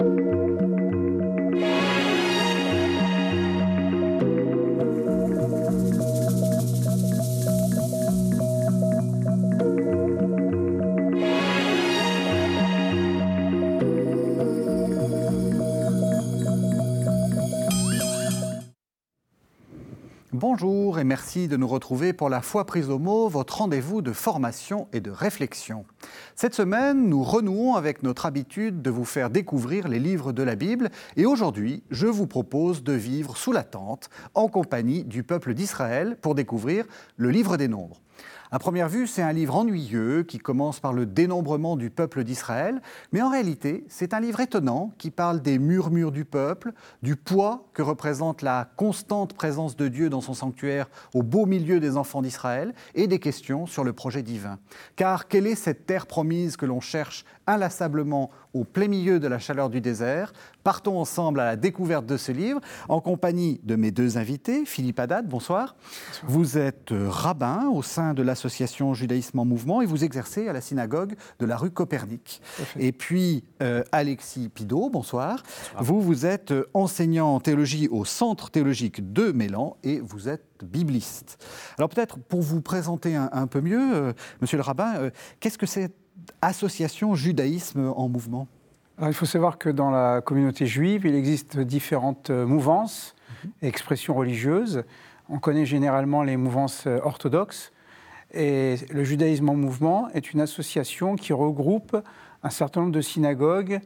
Música Bonjour et merci de nous retrouver pour la foi prise au mot, votre rendez-vous de formation et de réflexion. Cette semaine, nous renouons avec notre habitude de vous faire découvrir les livres de la Bible et aujourd'hui, je vous propose de vivre sous la tente en compagnie du peuple d'Israël pour découvrir le livre des nombres. À première vue, c'est un livre ennuyeux qui commence par le dénombrement du peuple d'Israël, mais en réalité, c'est un livre étonnant qui parle des murmures du peuple, du poids que représente la constante présence de Dieu dans son sanctuaire au beau milieu des enfants d'Israël, et des questions sur le projet divin. Car quelle est cette terre promise que l'on cherche inlassablement au plein milieu de la chaleur du désert. Partons ensemble à la découverte de ce livre en compagnie de mes deux invités. Philippe Haddad, bonsoir. Vous êtes euh, rabbin au sein de l'association Judaïsme en Mouvement et vous exercez à la synagogue de la rue Copernic. Et puis euh, Alexis Pidot, bonsoir. Vous, vous êtes euh, enseignant en théologie au Centre théologique de Mélan et vous êtes bibliste. Alors peut-être pour vous présenter un, peu mieux, monsieur le rabbin, qu'est-ce que c'est association judaïsme en mouvement Il faut savoir que dans la communauté juive, il existe différentes mouvances et mhm. expressions religieuses. On connaît généralement les mouvances orthodoxes. Et le judaïsme en mouvement est une association qui regroupe un certain nombre de synagogues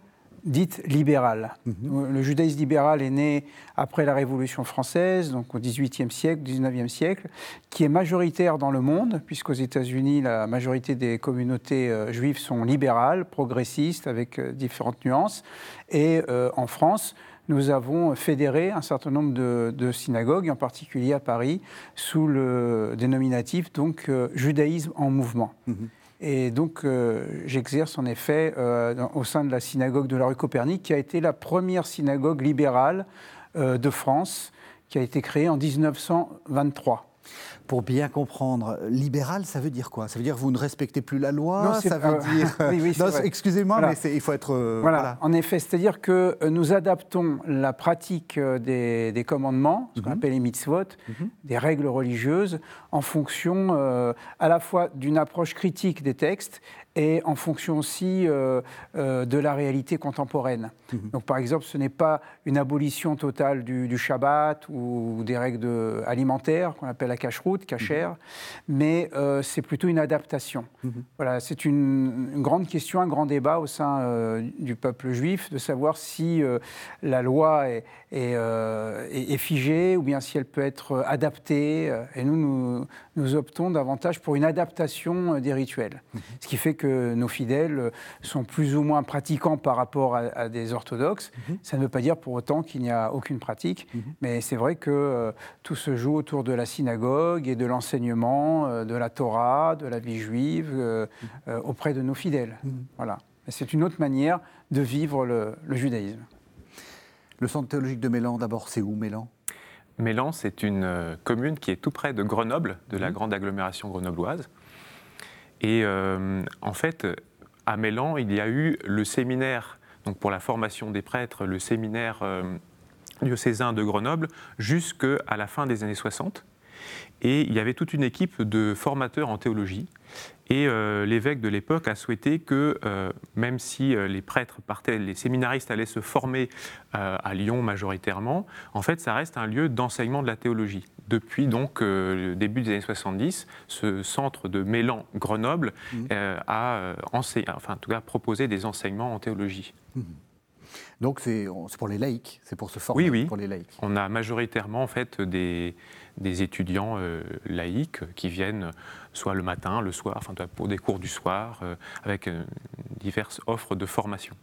dite libérale. Mhm. Le judaïsme libéral est né après la Révolution française, donc au XVIIIe siècle, XIXe siècle, qui est majoritaire dans le monde, puisqu'aux États-Unis, la majorité des communautés euh, juives sont libérales, progressistes, avec euh, différentes nuances. Et euh, en France, nous avons fédéré un certain nombre de, synagogues, en particulier à Paris, sous le dénominatif donc judaïsme en mouvement. Mhm. Et donc, euh, j'exerce en effet euh, au sein de la synagogue de la rue Copernic, qui a été la première synagogue libérale euh, de France, qui a été créée en 1923 pour bien comprendre, libéral, ça veut dire quoi? Ça veut dire que vous ne respectez plus la loi non, Ça veut dire. oui, Excusez-moi, mais il faut être. Euh, voilà. En effet, c'est-à-dire que euh, nous adaptons la pratique euh, des, commandements, ce qu'on mhm. appelle les mitzvot, mhm. des règles religieuses, en fonction à la fois d'une approche critique des textes et en fonction aussi euh, euh, de la réalité contemporaine. Mhm. Donc, par exemple, ce n'est pas une abolition totale du, Shabbat ou des règles alimentaires qu'on appelle la cache-route, cachère, mhm. mais euh, c'est plutôt une adaptation. Mhm. Voilà, c'est une, grande question, un grand débat au sein du peuple juif de savoir si la loi est, est, figée ou bien si elle peut être adaptée. Et nous, nous, nous optons davantage pour une adaptation des rituels, ce qui fait que nos fidèles sont plus ou moins pratiquants par rapport à, des orthodoxes. Mhm. Ça ne veut pas dire pour autant qu'il n'y a aucune pratique, mhm. mais c'est vrai que euh, tout se joue autour de la synagogue et de l'enseignement euh, de la Torah, de la vie juive euh, auprès de nos fidèles. Voilà. C'est une autre manière de vivre le, judaïsme. Le centre théologique de Mélan, d'abord, c'est où Mélan? Mélan, c'est une commune qui est tout près de Grenoble, de la grande agglomération grenobloise. Et euh, en fait, à Mélan, il y a eu le séminaire donc pour la formation des prêtres, le séminaire euh, diocésain de Grenoble, jusqu'à la fin des années 60. Et il y avait toute une équipe de formateurs en théologie. Et euh, l'évêque de l'époque a souhaité que, euh, même si euh, les prêtres partaient, les séminaristes allaient se former à Lyon majoritairement, en fait, ça reste un lieu d'enseignement de la théologie. Depuis donc le début des années 70, ce centre de Mélan Grenoble mmh. a enfin, en tout cas, proposé des enseignements en théologie. Mmh. Donc c'est pour les laïcs, c'est pour se former oui, oui. pour les laïcs. On a majoritairement en fait des, des étudiants euh, laïcs qui viennent soit le matin, le soir, enfin pour des cours du soir, euh, avec euh, diverses offres de formation.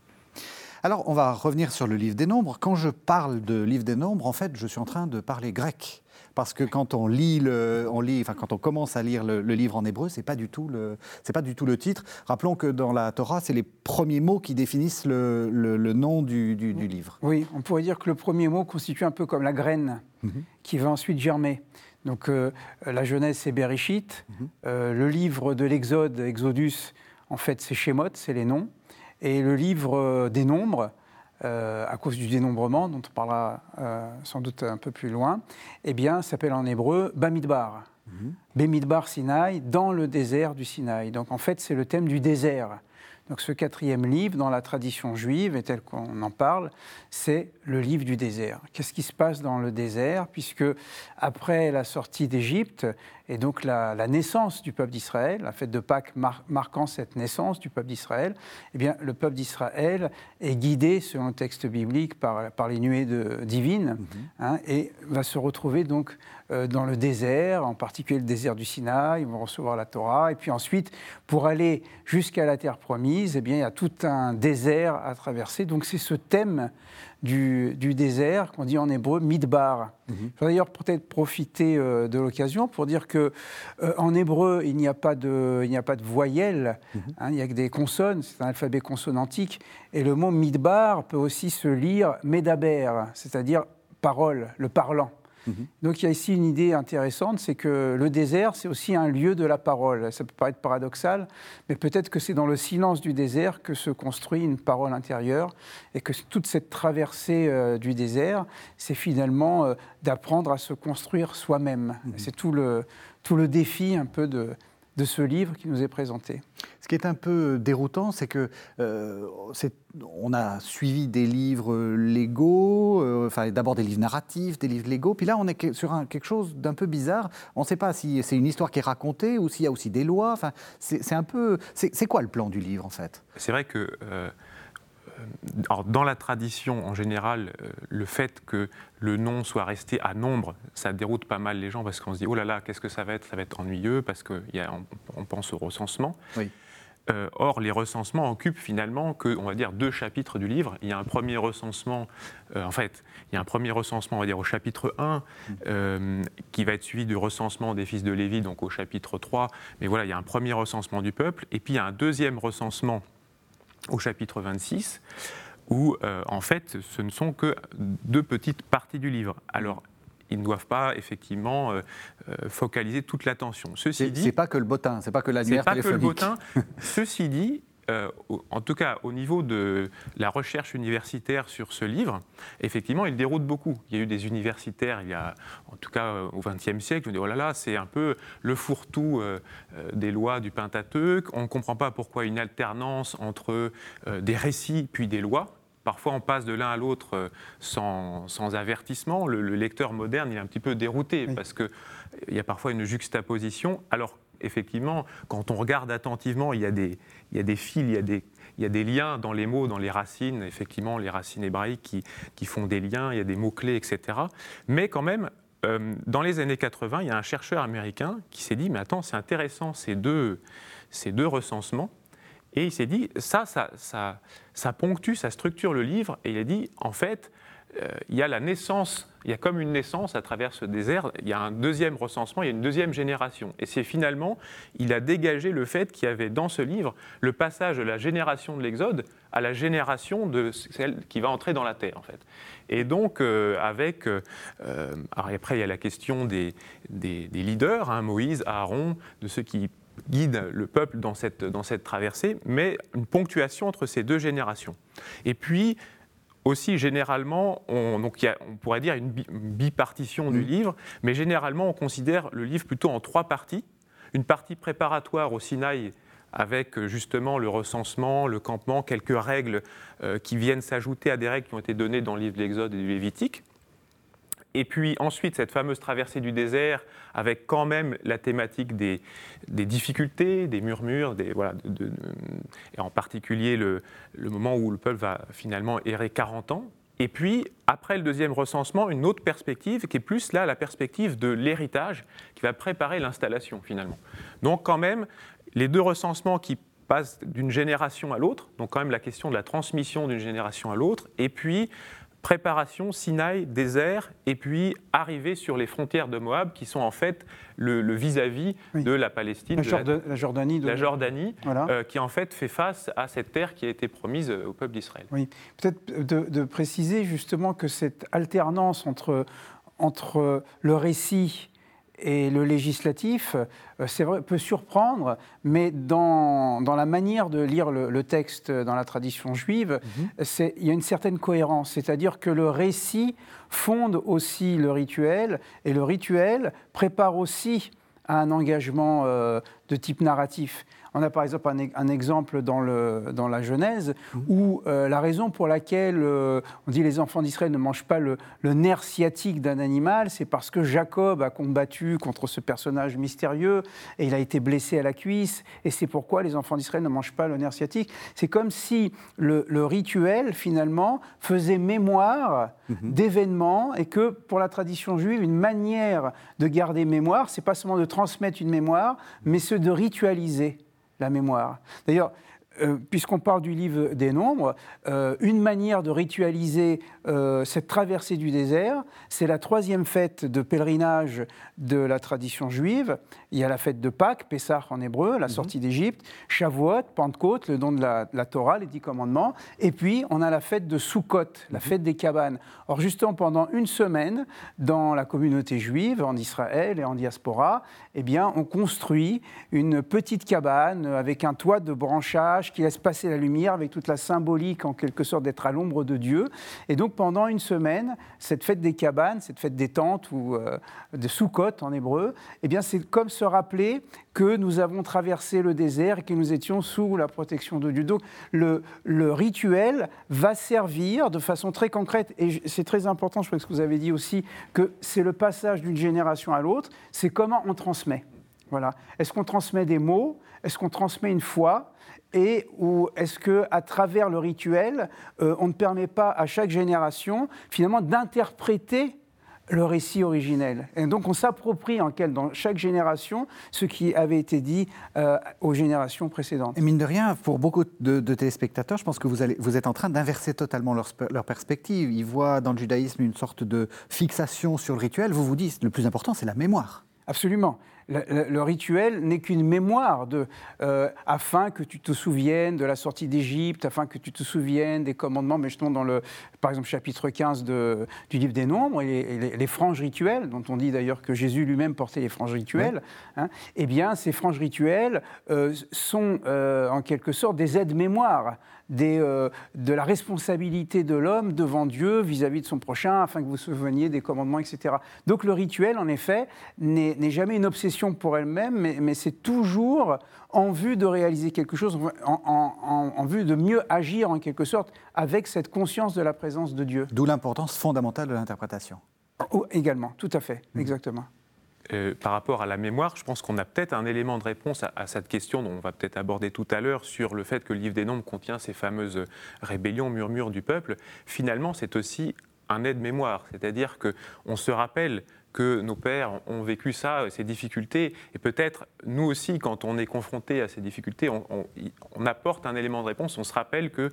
Alors, on va revenir sur le livre des nombres. Quand je parle de livre des nombres, en fait, je suis en train de parler grec parce que quand on lit, le, on lit enfin, quand on commence à lire le, livre en hébreu, c'est pas du tout le, c'est pas du tout le titre. Rappelons que dans la Torah, c'est les premiers mots qui définissent le, le nom du, du, livre. Oui, on pourrait dire que le premier mot constitue un peu comme la graine mhm. qui va ensuite germer. Donc euh, la Genèse, c'est Bereshit. Mhm. Euh, le livre de l'Exode, Exodus, en fait, c'est Shemot, c'est les noms. Et le livre euh, des nombres, à cause du dénombrement, dont on parlera sans doute un peu plus loin, eh bien, s'appelle en hébreu Bamidbar. Mm Bamidbar Sinaï, dans le désert du Sinaï. Donc en fait, c'est le thème du désert. Donc ce quatrième livre, dans la tradition juive, et tel qu'on en parle, c'est le livre du désert. Qu'est-ce qui se passe dans le désert Puisque après la sortie d'Égypte, et donc la, naissance du peuple d'Israël, la fête de Pâques marquant cette naissance du peuple d'Israël, eh bien le peuple d'Israël est guidé, selon le texte biblique, par, par les nuées de, divines, mhm. hein, et va se retrouver donc euh, dans le désert, en particulier le désert du Sinaï, ils vont recevoir la Torah, et puis ensuite, pour aller jusqu'à la terre promise, eh bien, il y a tout un désert à traverser. Donc c'est ce thème du, désert qu'on dit en hébreu midbar. Mhm. Je vais d'ailleurs peut-être profiter euh, de l'occasion pour dire que euh, en hébreu il n'y a pas de il n'y a pas de voyelles, mhm. hein, il n'y a que des consonnes, c'est un alphabet consonantique et le mot midbar peut aussi se lire medaber, c'est-à-dire parole, le parlant. Mhm. Donc il y a ici une idée intéressante, c'est que le désert, c'est aussi un lieu de la parole. Ça peut paraître paradoxal, mais peut-être que c'est dans le silence du désert que se construit une parole intérieure et que toute cette traversée euh, du désert, c'est finalement euh, d'apprendre à se construire soi-même. Mhm. C'est tout le, tout le défi un peu de, de ce livre qui nous est présenté. Ce qui est un peu déroutant, c'est que euh, on a suivi des livres légaux, euh, enfin d'abord des livres narratifs, des livres légaux, puis là on est sur un, quelque chose d'un peu bizarre. On ne sait pas si c'est une histoire qui est racontée ou s'il y a aussi des lois. Enfin, c'est un peu. C'est quoi le plan du livre en fait? C'est vrai que euh, alors, dans la tradition, en général, euh, le fait que le nom soit resté à nombre, ça déroute pas mal les gens parce qu'on se dit oh là là, qu'est-ce que ça va être? Ça va être ennuyeux parce qu'on on pense au recensement. Euh, or, les recensements occupent finalement que, on va dire, deux chapitres du livre. Il y a un premier recensement, euh, en fait, il y a un premier recensement, on va dire, au chapitre 1, mm. qui va être suivi du recensement des fils de Lévi, donc au chapitre 3. Mais voilà, il y a un premier recensement du peuple, et puis il y a un deuxième recensement au chapitre 26, où euh, en fait ce ne sont que deux petites parties du livre. Alors ils ne doivent pas effectivement euh, euh, focaliser toute l'attention. Ceci dit, c'est pas que le bottin, c'est pas que la téléphonique. C'est pas que le bottin. Ceci dit, euh, en tout cas au niveau de la recherche universitaire sur ce livre, effectivement, il déroute beaucoup. Il y a eu des universitaires, il y a, en tout cas euh, au XXe siècle, qui ont dit oh là là, c'est un peu le fourre-tout euh, des lois du Pentateuque. On ne comprend pas pourquoi une alternance entre des récits puis des lois. Parfois, on passe de l'un à l'autre sans, avertissement. Le, lecteur moderne, il est un petit peu dérouté parce qu'il y a parfois une juxtaposition, alors effectivement, quand on regarde attentivement, il y a des, il y a des fils, il y a des, liens dans les mots, dans les racines, effectivement, les racines hébraïques qui, font des liens, il y a des mots-clés, etc. Mais quand même, euh, dans les années 80, il y a un chercheur américain qui s'est dit, mais attends, c'est intéressant ces deux, recensements. Et il s'est dit, ça ça, ponctue, ça structure le livre. Et il a dit, en fait, il y a la naissance, il y a comme une naissance à travers ce désert, il y a un deuxième recensement, il y a une deuxième génération. Et c'est finalement, il a dégagé le fait qu'il y avait dans ce livre le passage de la génération de l'Exode à la génération de celle qui va entrer dans la terre, en fait. Et donc, euh, avec. Euh, après, il y a la question des, leaders, hein, Moïse, Aaron, de ceux qui guident le peuple dans cette, dans cette traversée, mais une ponctuation entre ces deux générations. Et puis, aussi, généralement, on, donc on pourrait dire une, bipartition du mm. livre, mais généralement, on considère le livre plutôt en trois parties. Une partie préparatoire au Sinaï, avec euh, justement le recensement, le campement, quelques règles euh, qui viennent s'ajouter à des règles qui ont été données dans le livre de l'Exode et du Lévitique. Et puis ensuite, cette fameuse traversée du désert, avec quand même la thématique des, difficultés, des murmures, et en particulier le, moment où le peuple va finalement errer 40 ans. Et puis, après le deuxième recensement, une autre perspective qui est plus là la perspective de l'héritage qui va préparer l'installation finalement. Donc quand même, les deux recensements qui passent d'une génération à l'autre, donc quand même la question de la transmission d'une génération à l'autre, et puis préparation, Sinaï, désert, et puis arriver sur les frontières de Moab, qui sont en fait le vis-à-vis de la Palestine, la, Jordanie, la Jordanie euh, qui en fait fait face à cette terre qui a été promise au peuple d'Israël. Oui, peut-être de, préciser justement que cette alternance entre, entre le récit et le législatif, euh, c'est vrai, peut surprendre, mais dans, dans, la manière de lire le, texte dans la tradition juive, mhm. il y a une certaine cohérence, c'est-à-dire que le récit fonde aussi le rituel, et le rituel prépare aussi à un engagement euh, de type narratif. On a par exemple un, exemple dans, le, dans, la Genèse mmh. où euh, la raison pour laquelle euh, on dit les enfants d'Israël ne mangent pas le, nerf sciatique d'un animal, c'est parce que Jacob a combattu contre ce personnage mystérieux et il a été blessé à la cuisse. Et c'est pourquoi les enfants d'Israël ne mangent pas le nerf sciatique. C'est comme si le, rituel, finalement, faisait mémoire mmh. d'événements et que pour la tradition juive, une manière de garder mémoire, c'est pas seulement de transmettre une mémoire, mais ce de ritualiser la mémoire. D'ailleurs, euh, puisqu'on parle du livre des nombres, euh, une manière de ritualiser euh, cette traversée du désert, c'est la troisième fête de pèlerinage de la tradition juive. Il y a la fête de Pâques, Pessah en hébreu, la mhm. sortie d'Égypte, Shavuot, Pentecôte, le don de la, Torah, les dix commandements, et puis on a la fête de Sukkot, la mhm. fête des cabanes. Or justement, pendant une semaine, dans la communauté juive, en Israël et en diaspora, eh bien, on construit une petite cabane avec un toit de branchage qui laisse passer la lumière avec toute la symbolique en quelque sorte d'être à l'ombre de Dieu. Et donc pendant une semaine, cette fête des cabanes, cette fête des tentes ou euh, de Soukot en hébreu, eh bien c'est comme se rappeler que nous avons traversé le désert et que nous étions sous la protection de Dieu. Donc le, le rituel va servir de façon très concrète, et c'est très important, je crois que ce que vous avez dit aussi, que c'est le passage d'une génération à l'autre, c'est comment on transmet. Voilà. Est-ce qu'on transmet des mots? Est-ce qu'on transmet une foi? Et ou est-ce que à travers le rituel, euh, on ne permet pas à chaque génération finalement d'interpréter le récit originel? Et donc on s'approprie en quel, dans chaque génération ce qui avait été dit euh, aux générations précédentes. Et mine de rien, pour beaucoup de, téléspectateurs, je pense que vous, allez, vous êtes en train d'inverser totalement leur, leur, perspective. Ils voient dans le judaïsme une sorte de fixation sur le rituel. Vous vous dites, le plus important, c'est la mémoire. Absolument le, rituel n'est qu'une mémoire euh, afin que tu te souviennes de la sortie d'Égypte, afin que tu te souviennes des commandements, mais justement dans le, par exemple, chapitre 15 de, du livre des Nombres, et les, franges rituelles, dont on dit d'ailleurs que Jésus lui-même portait les franges rituelles, hein, eh bien, ces franges rituelles euh, sont euh, en quelque sorte des aides-mémoires euh, de la responsabilité de l'homme devant Dieu vis-à-vis de son prochain, afin que vous vous souveniez des commandements, etc. Donc le rituel, en effet, n'est jamais une obsession pour elle-même, mais, c'est toujours en vue de réaliser quelque chose, en, vue de mieux agir en quelque sorte avec cette conscience de la présence de Dieu. D'où l'importance fondamentale de l'interprétation. Oh, également, tout à fait, mmh. exactement. Euh, par rapport à la mémoire, je pense qu'on a peut-être un élément de réponse à, cette question dont on va peut-être aborder tout à l'heure sur le fait que le livre des Nombres contient ces fameuses rébellions, murmures du peuple. Finalement, c'est aussi un aide-mémoire, c'est-à-dire qu'on se rappelle que nos pères ont vécu ça, ces difficultés, et peut-être nous aussi, quand on est confronté à ces difficultés, on, apporte un élément de réponse. On se rappelle que,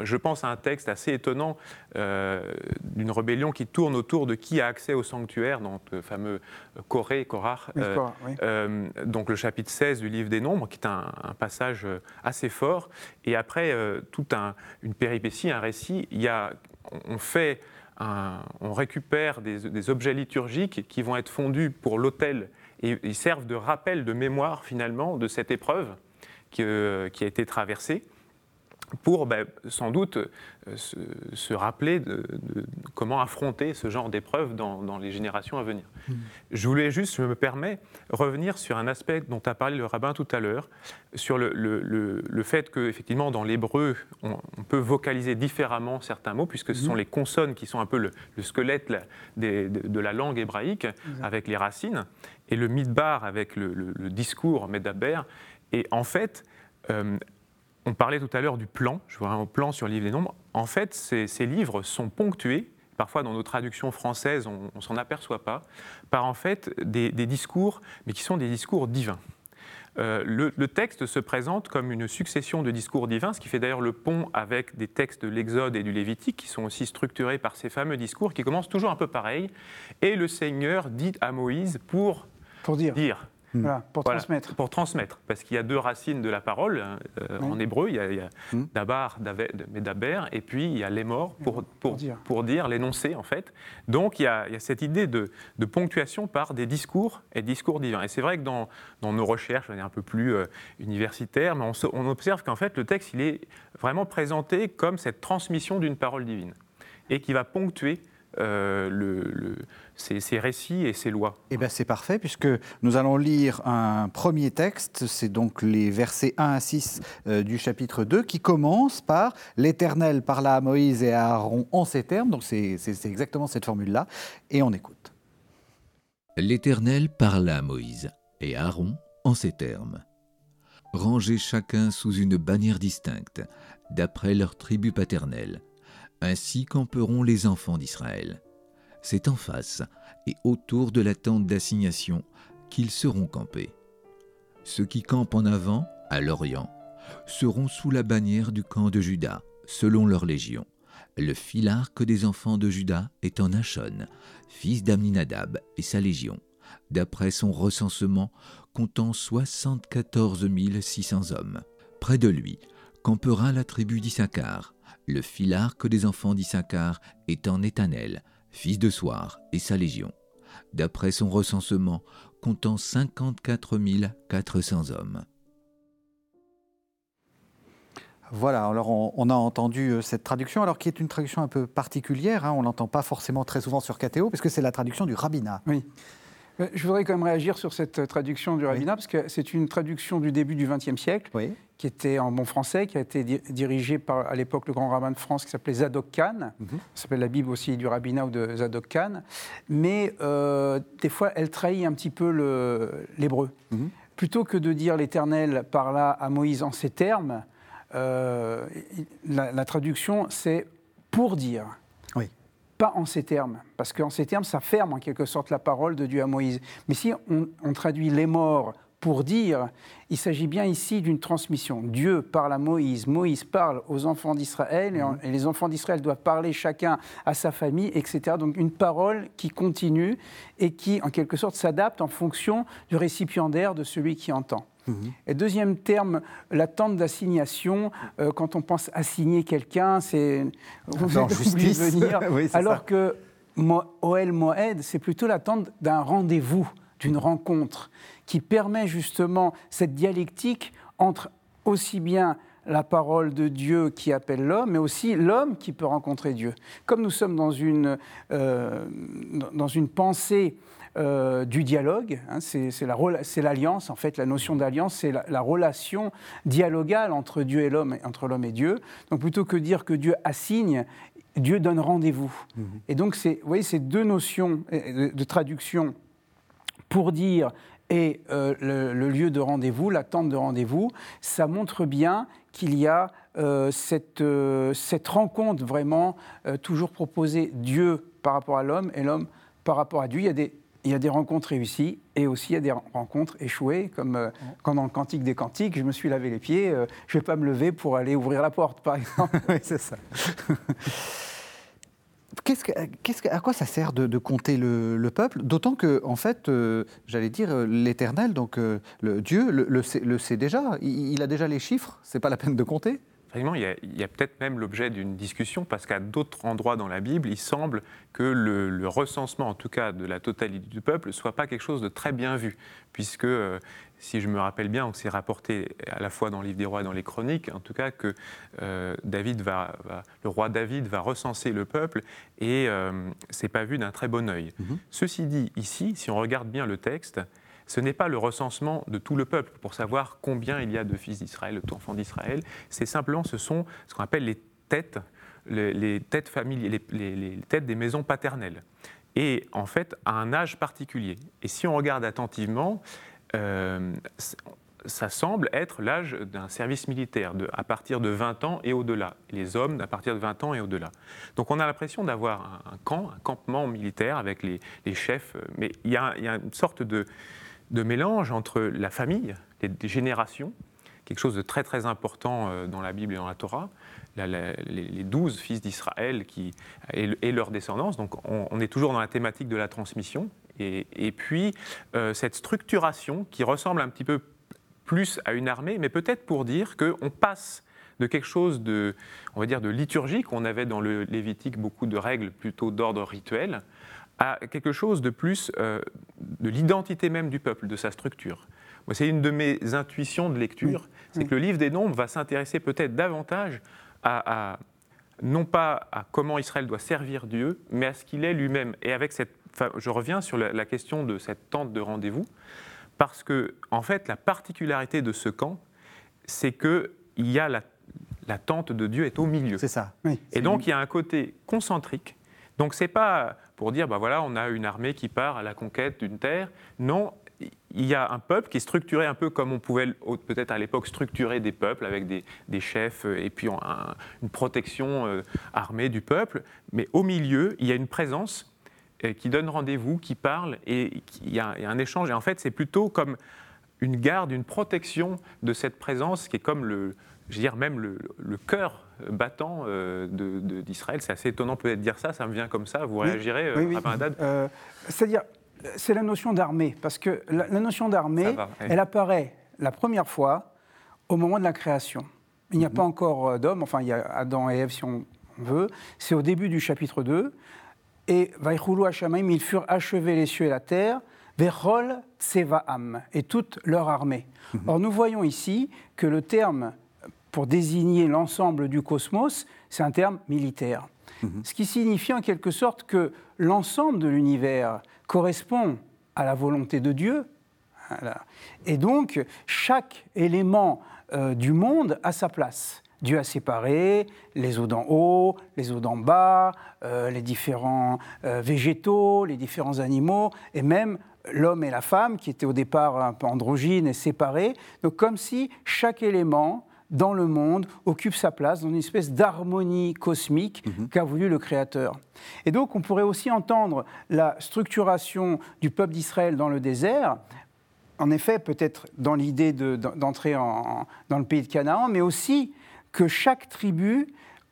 je pense à un texte assez étonnant euh, d'une rébellion qui tourne autour de qui a accès au sanctuaire, dans le fameux Corée, Korah, euh, euh, donc le chapitre 16 du livre des Nombres, qui est un, passage assez fort. Et après, toute une péripétie, un récit, il y a, on fait on récupère des, objets liturgiques qui vont être fondus pour l'autel et ils servent de rappel, de mémoire finalement de cette épreuve qui, euh, qui a été traversée pour ben, sans doute euh, se, rappeler de, comment affronter ce genre d'épreuves dans, les générations à venir. Hmm. Je voulais juste, je me permets, revenir sur un aspect dont a parlé le rabbin tout à l'heure, sur le, le, fait qu'effectivement dans l'hébreu, on, peut vocaliser différemment certains mots, puisque ce sont hmm. les consonnes qui sont un peu le, squelette de, la langue hébraïque, avec les racines, et le midbar avec le, discours, medaber. Et en fait, euh, on parlait tout à l'heure du plan, je vois un plan sur le livre des nombres. En fait, ces, livres sont ponctués, parfois dans nos traductions françaises, on ne s'en aperçoit pas, par en fait des, discours, mais qui sont des discours divins. Euh, le, texte se présente comme une succession de discours divins, ce qui fait d'ailleurs le pont avec des textes de l'Exode et du Lévitique, qui sont aussi structurés par ces fameux discours, qui commencent toujours un peu pareil. Et le Seigneur dit à Moïse pour, pour dire. dire Voilà, pour transmettre. Pour transmettre, parce qu'il y a deux racines de la parole. Euh, en hébreu, il y a, hmm. dabar, medaber, et puis il y a les morts pour, pour, dire, pour dire l'énoncé, en fait. Donc il y, a, cette idée de, ponctuation par des discours et discours divins. Et c'est vrai que dans, dans, nos recherches, on est un peu plus euh, universitaires, mais on, on observe qu'en fait, le texte, il est vraiment présenté comme cette transmission d'une parole divine, et qui va ponctuer euh, le, ces, récits et ces lois. Eh bien, c'est parfait, puisque nous allons lire un premier texte, c'est donc les versets 1 à 6 euh, du chapitre 2, qui commence par L'Éternel parla à Moïse et à Aaron en ces termes, donc c'est exactement cette formule-là, et on écoute. L'Éternel parla à Moïse et à Aaron en ces termes. Rangez chacun sous une bannière distincte, d'après leur tribu paternelle ainsi camperont les enfants d'Israël. C'est en face et autour de la tente d'assignation qu'ils seront campés. Ceux qui campent en avant, à l'Orient, seront sous la bannière du camp de Juda, selon leur légion. Le filarque des enfants de Juda est en Achon, fils d'Amninadab et sa légion, d'après son recensement comptant 74 600 hommes. Près de lui campera la tribu d'Issachar, le filarque des enfants d'Issachar étant Néthanel, fils de Soir, et sa légion, d'après son recensement comptant 54 400 hommes. Voilà, alors on, a entendu euh, cette traduction, alors qui est une traduction un peu particulière, hein, on l'entend pas forcément très souvent sur KTO, parce que c'est la traduction du rabbinat. Oui. Euh, je voudrais quand même réagir sur cette traduction du rabbinat, parce que c'est une traduction du début du XXe siècle, qui était en bon français, qui a été dirigée par, à l'époque, le grand rabbin de France, qui s'appelait Zadok Khan. Mhm. Ça s'appelle la Bible aussi du rabbinat ou de Zadok Khan. Mais euh, des fois, elle trahit un petit peu l'hébreu. Mhm. Plutôt que de dire l'Éternel parla à Moïse en ces termes, euh, la, la traduction, c'est pour dire pas en ces termes, parce qu'en ces termes, ça ferme en quelque sorte la parole de Dieu à Moïse. Mais si on, traduit les morts pour dire, il s'agit bien ici d'une transmission. Dieu parle à Moïse, Moïse parle aux enfants d'Israël, et, et, les enfants d'Israël doivent parler chacun à sa famille, etc. Donc une parole qui continue et qui, en quelque sorte, s'adapte en fonction du récipiendaire de celui qui entend. Et deuxième terme, l'attente d'assignation. Euh, quand on pense assigner quelqu'un, c'est vous êtes venir. alors que Oel Moed, c'est plutôt l'attente d'un rendez-vous, d'une rencontre, qui permet justement cette dialectique entre aussi bien la parole de Dieu qui appelle l'homme, mais aussi l'homme qui peut rencontrer Dieu. Comme nous sommes dans une, euh, dans une pensée euh, du dialogue. Hein, c'est l'alliance, en fait, la notion d'alliance, c'est la, relation dialogale entre Dieu et l'homme, entre l'homme et Dieu. Donc plutôt que dire que Dieu assigne, Dieu donne rendez-vous. Mhm. Et donc, vous voyez, ces deux notions de, traduction pour dire et euh, le, lieu de rendez-vous, l'attente de rendez-vous, ça montre bien qu'il y a euh, cette, cette, rencontre vraiment toujours proposée Dieu par rapport à l'homme et l'homme par rapport à Dieu. Il y a des il y a des rencontres réussies et aussi il y a des rencontres échouées, comme euh, quand dans le Cantique des Cantiques, je me suis lavé les pieds, euh, je ne vais pas me lever pour aller ouvrir la porte, par exemple. oui, c'est ça. Que, qu'est-ce que, à quoi ça sert de, compter le, peuple? D'autant que, en fait, euh, j'allais dire, l'Éternel, donc le Dieu, le, sait, déjà. Il, a déjà les chiffres. C'est pas la peine de compter? Il y a, peut-être même l'objet d'une discussion parce qu'à d'autres endroits dans la Bible, il semble que le, recensement, en tout cas de la totalité du peuple, ne soit pas quelque chose de très bien vu, puisque euh, si je me rappelle bien, c'est rapporté à la fois dans le livre des rois et dans les chroniques, en tout cas que euh, David va, le roi David va recenser le peuple et euh, c'est pas vu d'un très bon œil. Mm-hmm. Ceci dit, ici, si on regarde bien le texte, ce n'est pas le recensement de tout le peuple pour savoir combien il y a de fils d'Israël, d'enfants d'Israël. C'est simplement, ce sont ce qu'on appelle les têtes, les, têtes familiales, les, têtes des maisons paternelles. Et en fait, à un âge particulier. Et si on regarde attentivement, ça semble être l'âge d'un service militaire, à partir de 20 ans et au-delà. Les hommes à partir de 20 ans et au-delà. Donc on a l'impression d'avoir un, camp, un campement militaire avec les, chefs, mais il y, a, une sorte de, de mélange entre la famille, les, générations, quelque chose de très très important euh, dans la Bible et dans la Torah, les douze fils d'Israël et, et, leur descendance. Donc on, est toujours dans la thématique de la transmission. Et, puis, euh, cette structuration qui ressemble un petit peu plus à une armée, mais peut-être pour dire qu'on passe de quelque chose de, on va dire, de liturgique, on avait dans le Lévitique beaucoup de règles plutôt d'ordre rituel, à quelque chose de plus euh, de l'identité même du peuple, de sa structure. C'est une de mes intuitions de lecture, c'est que le livre des Nombres va s'intéresser peut-être davantage à, non pas à comment Israël doit servir Dieu, mais à ce qu'il est lui-même. Et avec cette, je reviens sur la, question de cette tente de rendez-vous, parce que en fait, la particularité de ce camp, c'est que il y a la, la tente de Dieu est au milieu. C'est ça. et donc il y a un côté concentrique. Donc c'est pas pour dire, bah voilà, on a une armée qui part à la conquête d'une terre. Non, il y a un peuple qui est structuré un peu comme on pouvait peut-être à l'époque structurer des peuples avec des, chefs euh, et puis une protection euh, armée du peuple. Mais au milieu, il y a une présence qui donne rendez-vous, qui parle et il y, a, un échange. Et en fait, c'est plutôt comme une garde, une protection de cette présence qui est comme le, je veux dire, même le, cœur battant d'Israël. C'est assez étonnant peut-être de dire ça, ça me vient comme ça. Vous réagirez, oui, C'est-à-dire, c'est la notion d'armée, parce que la, notion d'armée, elle apparaît la première fois au moment de la création. Il n'y a mhm. pas encore euh, d'homme, enfin il y a Adam et Ève si on veut, c'est au début du chapitre 2, et Hachamaim, ils furent achevés les cieux et la terre, Verol Tsevaam, et toute leur armée. Mhm. Or nous voyons ici que le terme pour désigner l'ensemble du cosmos, c'est un terme militaire. Mhm. Ce qui signifie en quelque sorte que l'ensemble de l'univers correspond à la volonté de Dieu. Et donc, chaque élément euh, du monde a sa place. Dieu a séparé les eaux d'en haut, les eaux d'en bas, euh, les différents euh, végétaux, les différents animaux, et même l'homme et la femme, qui étaient au départ un peu androgynes et séparés. Donc comme si chaque élément dans le monde occupe sa place dans une espèce d'harmonie cosmique mhm. qu'a voulu le Créateur. Et donc on pourrait aussi entendre la structuration du peuple d'Israël dans le désert, en effet peut-être dans l'idée d'entrer dans le pays de Canaan, mais aussi que chaque tribu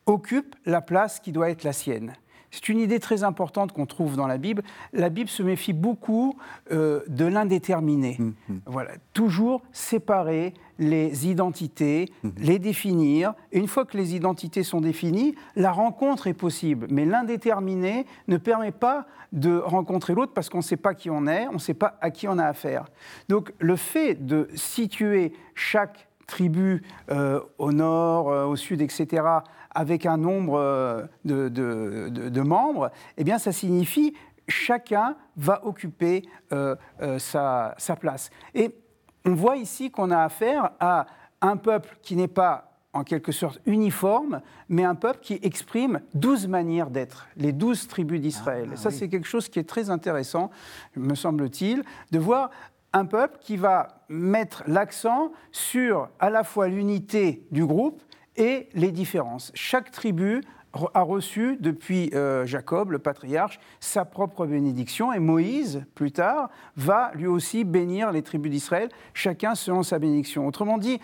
occupe la place qui doit être la sienne. C'est une idée très importante qu'on trouve dans la Bible. La Bible se méfie beaucoup euh, de l'indéterminé. Hum, hum. Voilà, toujours séparer les identités, hum, les définir. Et une fois que les identités sont définies, la rencontre est possible. Mais l'indéterminé ne permet pas de rencontrer l'autre parce qu'on ne sait pas qui on est, on ne sait pas à qui on a affaire. Donc le fait de situer chaque tribu euh, au nord, euh, au sud, etc., avec un nombre euh, de, membres, eh bien, ça signifie chacun va occuper sa, sa, place. Et on voit ici qu'on a affaire à un peuple qui n'est pas en quelque sorte uniforme, mais un peuple qui exprime douze manières d'être, les douze tribus d'Israël. Et ça, ah, c'est quelque chose qui est très intéressant, me semble-t-il, de voir un peuple qui va mettre l'accent sur à la fois l'unité du groupe et les différences. Chaque tribu a reçu depuis euh, Jacob, le patriarche, sa propre bénédiction et Moïse, plus tard, va lui aussi bénir les tribus d'Israël, chacun selon sa bénédiction. Autrement dit,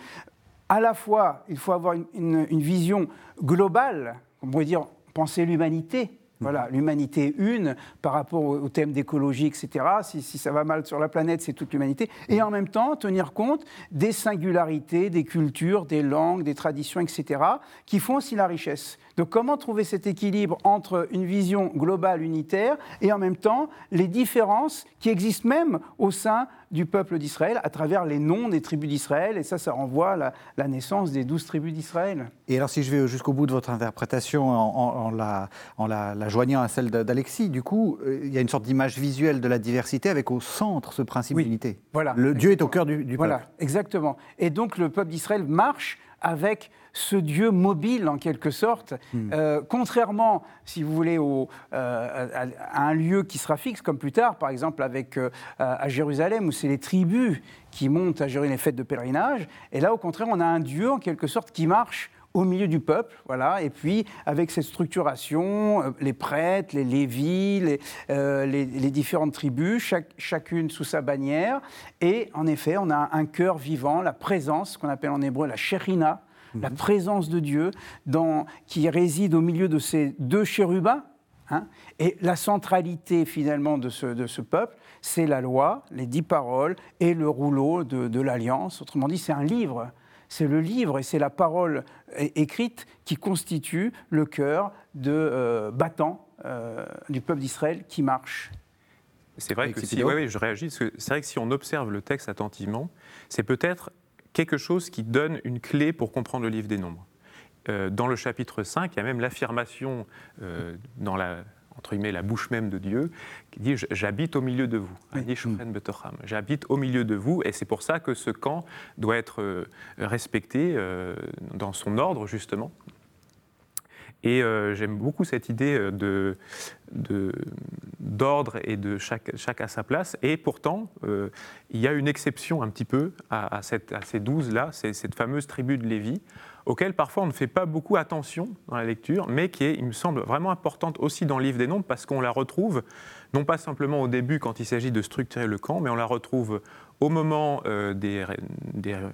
à la fois, il faut avoir une, une vision globale, on pourrait dire penser l'humanité, voilà, l'humanité une par rapport au, thème d'écologie, etc. Si, ça va mal sur la planète, c'est toute l'humanité. Et en même temps, tenir compte des singularités, des cultures, des langues, des traditions, etc., qui font aussi la richesse. Donc comment trouver cet équilibre entre une vision globale unitaire et en même temps les différences qui existent même au sein du peuple d'Israël à travers les noms des tribus d'Israël et ça, ça renvoie à la, naissance des douze tribus d'Israël. Et alors si je vais jusqu'au bout de votre interprétation en, la, la, joignant à celle d'Alexis, du coup, euh, il y a une sorte d'image visuelle de la diversité avec au centre ce principe d'unité. Voilà. Le Dieu est au cœur du, du voilà, peuple. Exactement. Et donc le peuple d'Israël marche avec ce Dieu mobile en quelque sorte, hmm. euh, contrairement, si vous voulez, au, euh, à, un lieu qui sera fixe, comme plus tard, par exemple avec, euh, à Jérusalem, où c'est les tribus qui montent à gérer les fêtes de pèlerinage. Et là, au contraire, on a un Dieu en quelque sorte qui marche au milieu du peuple, voilà, et puis avec cette structuration, les prêtres, les lévis, les, les, différentes tribus, chacune sous sa bannière, et en effet, on a un cœur vivant, la présence, qu'on appelle en hébreu la sherina, la mhm. présence de Dieu dans, qui réside au milieu de ces deux chérubins, Hein. et la centralité finalement de ce, de ce peuple, c'est la loi, les dix paroles et le rouleau de, l'alliance. Autrement dit, c'est un livre. C'est le livre et c'est la parole écrite qui constitue le cœur de euh, battant euh, du peuple d'Israël qui marche. C'est vrai que si, je réagis, c'est vrai que si on observe le texte attentivement, c'est peut-être quelque chose qui donne une clé pour comprendre le livre des Nombres. Euh, dans le chapitre 5, il y a même l'affirmation euh, dans la, entre guillemets, la bouche même de Dieu, qui dit J'habite au milieu de vous. J'habite au milieu de vous, et c'est pour ça que ce camp doit être euh, respecté dans son ordre, justement. Et j'aime beaucoup cette idée de, d'ordre et de chaque, chaque à sa place. Et pourtant, il y a une exception un petit peu à, cette, à ces douze-là, c'est cette fameuse tribu de Lévi, auquel parfois on ne fait pas beaucoup attention dans la lecture, mais qui est, il me semble, vraiment importante aussi dans le livre des nombres, parce qu'on la retrouve, non pas simplement au début quand il s'agit de structurer le camp, mais on la retrouve au moment euh, des,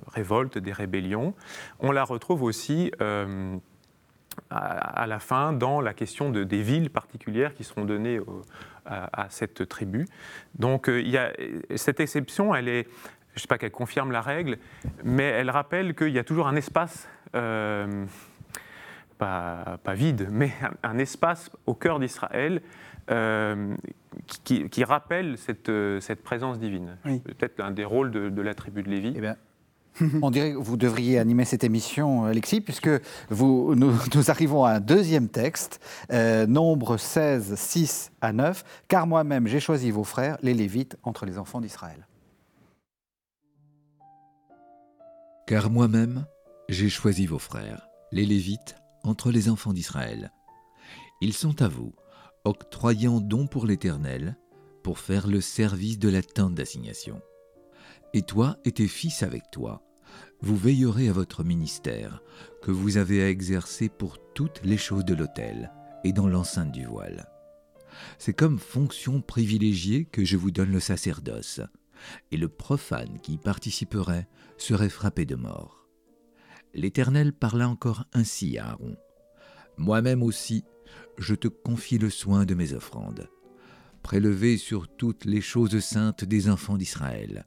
révoltes, des rébellions. On la retrouve aussi euh, à, la fin dans la question de, des villes particulières qui seront données à, cette tribu. Donc euh, cette exception, elle est, je ne sais pas qu'elle confirme la règle, mais elle rappelle qu'il y a toujours un espace euh, pas, vide, mais un, espace au cœur d'Israël euh, qui, rappelle cette, cette, présence divine. Peut-être un des rôles de, la tribu de Lévi. Eh bien, on dirait que vous devriez animer cette émission, Alexis, puisque vous, nous, arrivons à un deuxième texte, euh, nombre 16, 6 à 9, car moi-même j'ai choisi vos frères, les Lévites, entre les enfants d'Israël. Car moi-même j'ai choisi vos frères, les Lévites, entre les enfants d'Israël. Ils sont à vous, octroyant don pour l'Éternel, pour faire le service de la tente d'assignation. Et toi et tes fils avec toi, vous veillerez à votre ministère, que vous avez à exercer pour toutes les choses de l'autel et dans l'enceinte du voile. C'est comme fonction privilégiée que je vous donne le sacerdoce, et le profane qui y participerait serait frappé de mort. L'Éternel parla encore ainsi à Aaron. Moi-même aussi, je te confie le soin de mes offrandes. Prélevées sur toutes les choses saintes des enfants d'Israël,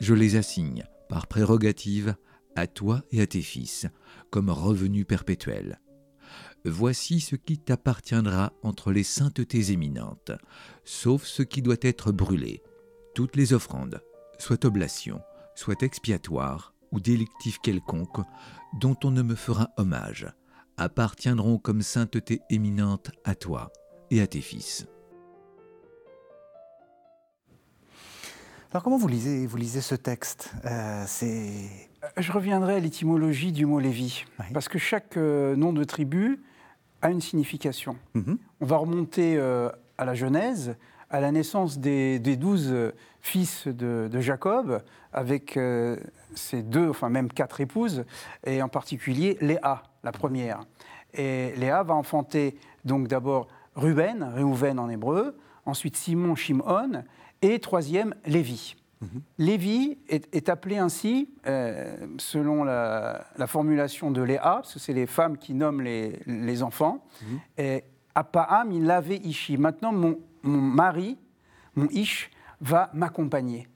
je les assigne, par prérogative, à toi et à tes fils, comme revenu perpétuel. Voici ce qui t'appartiendra entre les saintetés éminentes, sauf ce qui doit être brûlé, toutes les offrandes, soit oblation, soit expiatoire, ou délictif quelconque, dont on ne me fera hommage, appartiendront comme sainteté éminente à toi et à tes fils. Alors comment vous lisez, vous lisez ce texte? Euh, C'est Je reviendrai à l'étymologie du mot Lévi, parce que chaque euh, nom de tribu a une signification. Mhm. On va remonter euh, à la Genèse, à la naissance des, douze fils de, Jacob, avec ses deux, enfin même quatre épouses, et en particulier Léa, la première. Et Léa va enfanter donc d'abord Ruben, Réhouven en hébreu, ensuite Simon, Shimon, et troisième, Lévi. Mhm. Lévi est, appelé ainsi, euh, selon la, formulation de Léa, parce que c'est les femmes qui nomment les, enfants, mhm. et Apaam, il l'avait Ishi. Maintenant, mon, mon mari, mon Ish, va m'accompagner.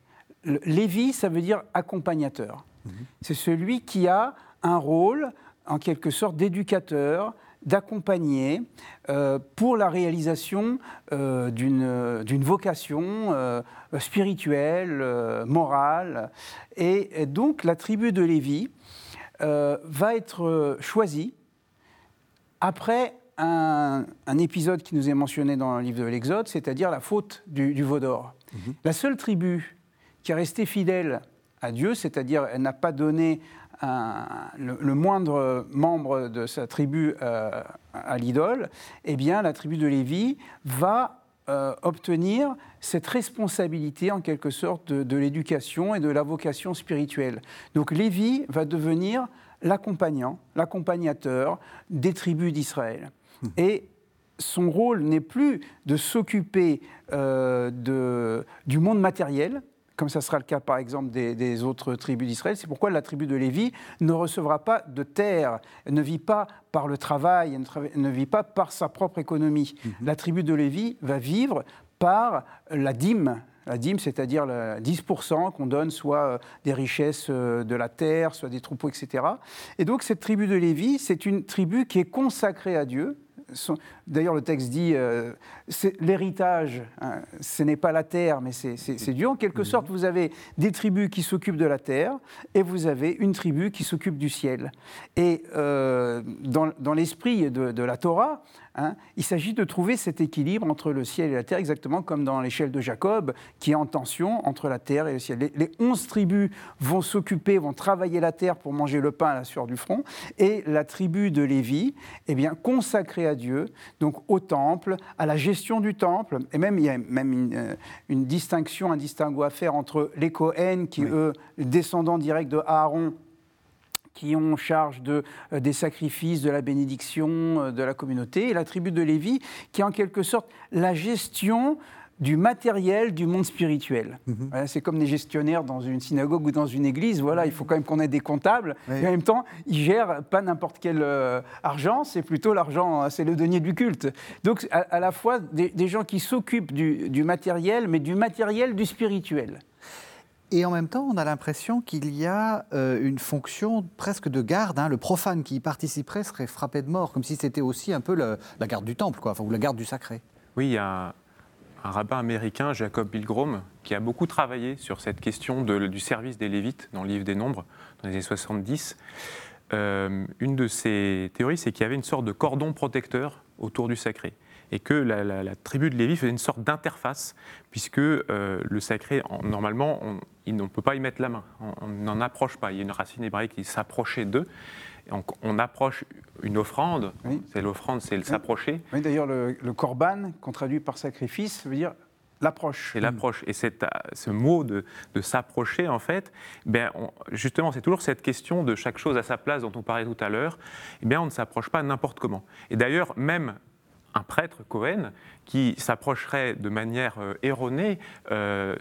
Lévi, ça veut dire accompagnateur. Mhm. C'est celui qui a un rôle, en quelque sorte, d'éducateur, d'accompagner euh, pour la réalisation euh, d'une vocation euh, spirituelle, morale. Et, donc la tribu de Lévi va être choisie après un, épisode qui nous est mentionné dans le livre de l'Exode, c'est-à-dire la faute du, veau d'or. Mhm. La seule tribu qui est restée fidèle à Dieu, c'est-à-dire elle n'a pas donné le, moindre membre de sa tribu euh, à l'idole, eh bien la tribu de Lévi va euh, obtenir cette responsabilité en quelque sorte de, l'éducation et de la vocation spirituelle. Donc Lévi va devenir l'accompagnant, l'accompagnateur des tribus d'Israël. Et son rôle n'est plus de s'occuper euh, du monde matériel, comme ça sera le cas par exemple des, autres tribus d'Israël. C'est pourquoi la tribu de Lévi ne recevra pas de terre, ne vit pas par le travail, ne, vit pas par sa propre économie. Mhm. La tribu de Lévi va vivre par la dîme, la dîme, c'est-à-dire 10% qu'on donne soit euh, des richesses euh, de la terre, soit des troupeaux, etc. Et donc cette tribu de Lévi, c'est une tribu qui est consacrée à Dieu, D'ailleurs, le texte dit euh, l'héritage, hein, ce n'est pas la terre, mais c'est Dieu. En quelque mhm. sorte, vous avez des tribus qui s'occupent de la terre et vous avez une tribu qui s'occupe du ciel. Et euh, dans, l'esprit de, la Torah, hein, il s'agit de trouver cet équilibre entre le ciel et la terre, exactement comme dans l'échelle de Jacob, qui est en tension entre la terre et le ciel. Les, onze tribus vont s'occuper, vont travailler la terre pour manger le pain à la sueur du front, et la tribu de Lévi, eh bien, consacrée à Dieu, donc au temple, à la gestion du temple, et même il y a même une, euh, distinction, un distinguo à faire entre les Cohen, qui eux, descendants directs de Aaron, qui ont charge de, euh, des sacrifices, de la bénédiction euh, de la communauté, et la tribu de Lévi, qui est en quelque sorte la gestion du matériel du monde spirituel. Mhm. c'est comme des gestionnaires dans une synagogue ou dans une église. Voilà, il faut quand même qu'on ait des comptables. Et en même temps, ils gèrent pas n'importe quel euh, argent, c'est plutôt l'argent, c'est le denier du culte. Donc, à, la fois des, gens qui s'occupent du, matériel, mais du matériel du spirituel. Et en même temps, on a l'impression qu'il y a euh, une fonction presque de garde. Hein. Le profane qui y participerait serait frappé de mort, comme si c'était aussi un peu la garde du temple, quoi, ou la garde du sacré. Oui, il y a un rabbin américain, Jacob Pilgrim, qui a beaucoup travaillé sur cette question du service des Lévites dans le livre des Nombres, dans les années 70. Euh, une de ses théories, c'est qu'il y avait une sorte de cordon protecteur autour du sacré. Et que la, tribu de Lévi faisait une sorte d'interface, puisque euh, le sacré, normalement, on ne peut pas y mettre la main. On n'en approche pas. Il y a une racine hébraïque qui s'approchait d'eux on, approche une offrande, c'est l'offrande, c'est le s'approcher. Oui, d'ailleurs, le, le, korban, qu'on traduit par sacrifice, veut dire l'approche. C'est l'approche. Et ce mot de, s'approcher, en fait, ben, justement, c'est toujours cette question de chaque chose à sa place dont on parlait tout à l'heure. Eh bien, on ne s'approche pas n'importe comment. Et d'ailleurs, même un prêtre Cohen qui s'approcherait de manière euh, erronée. Euh,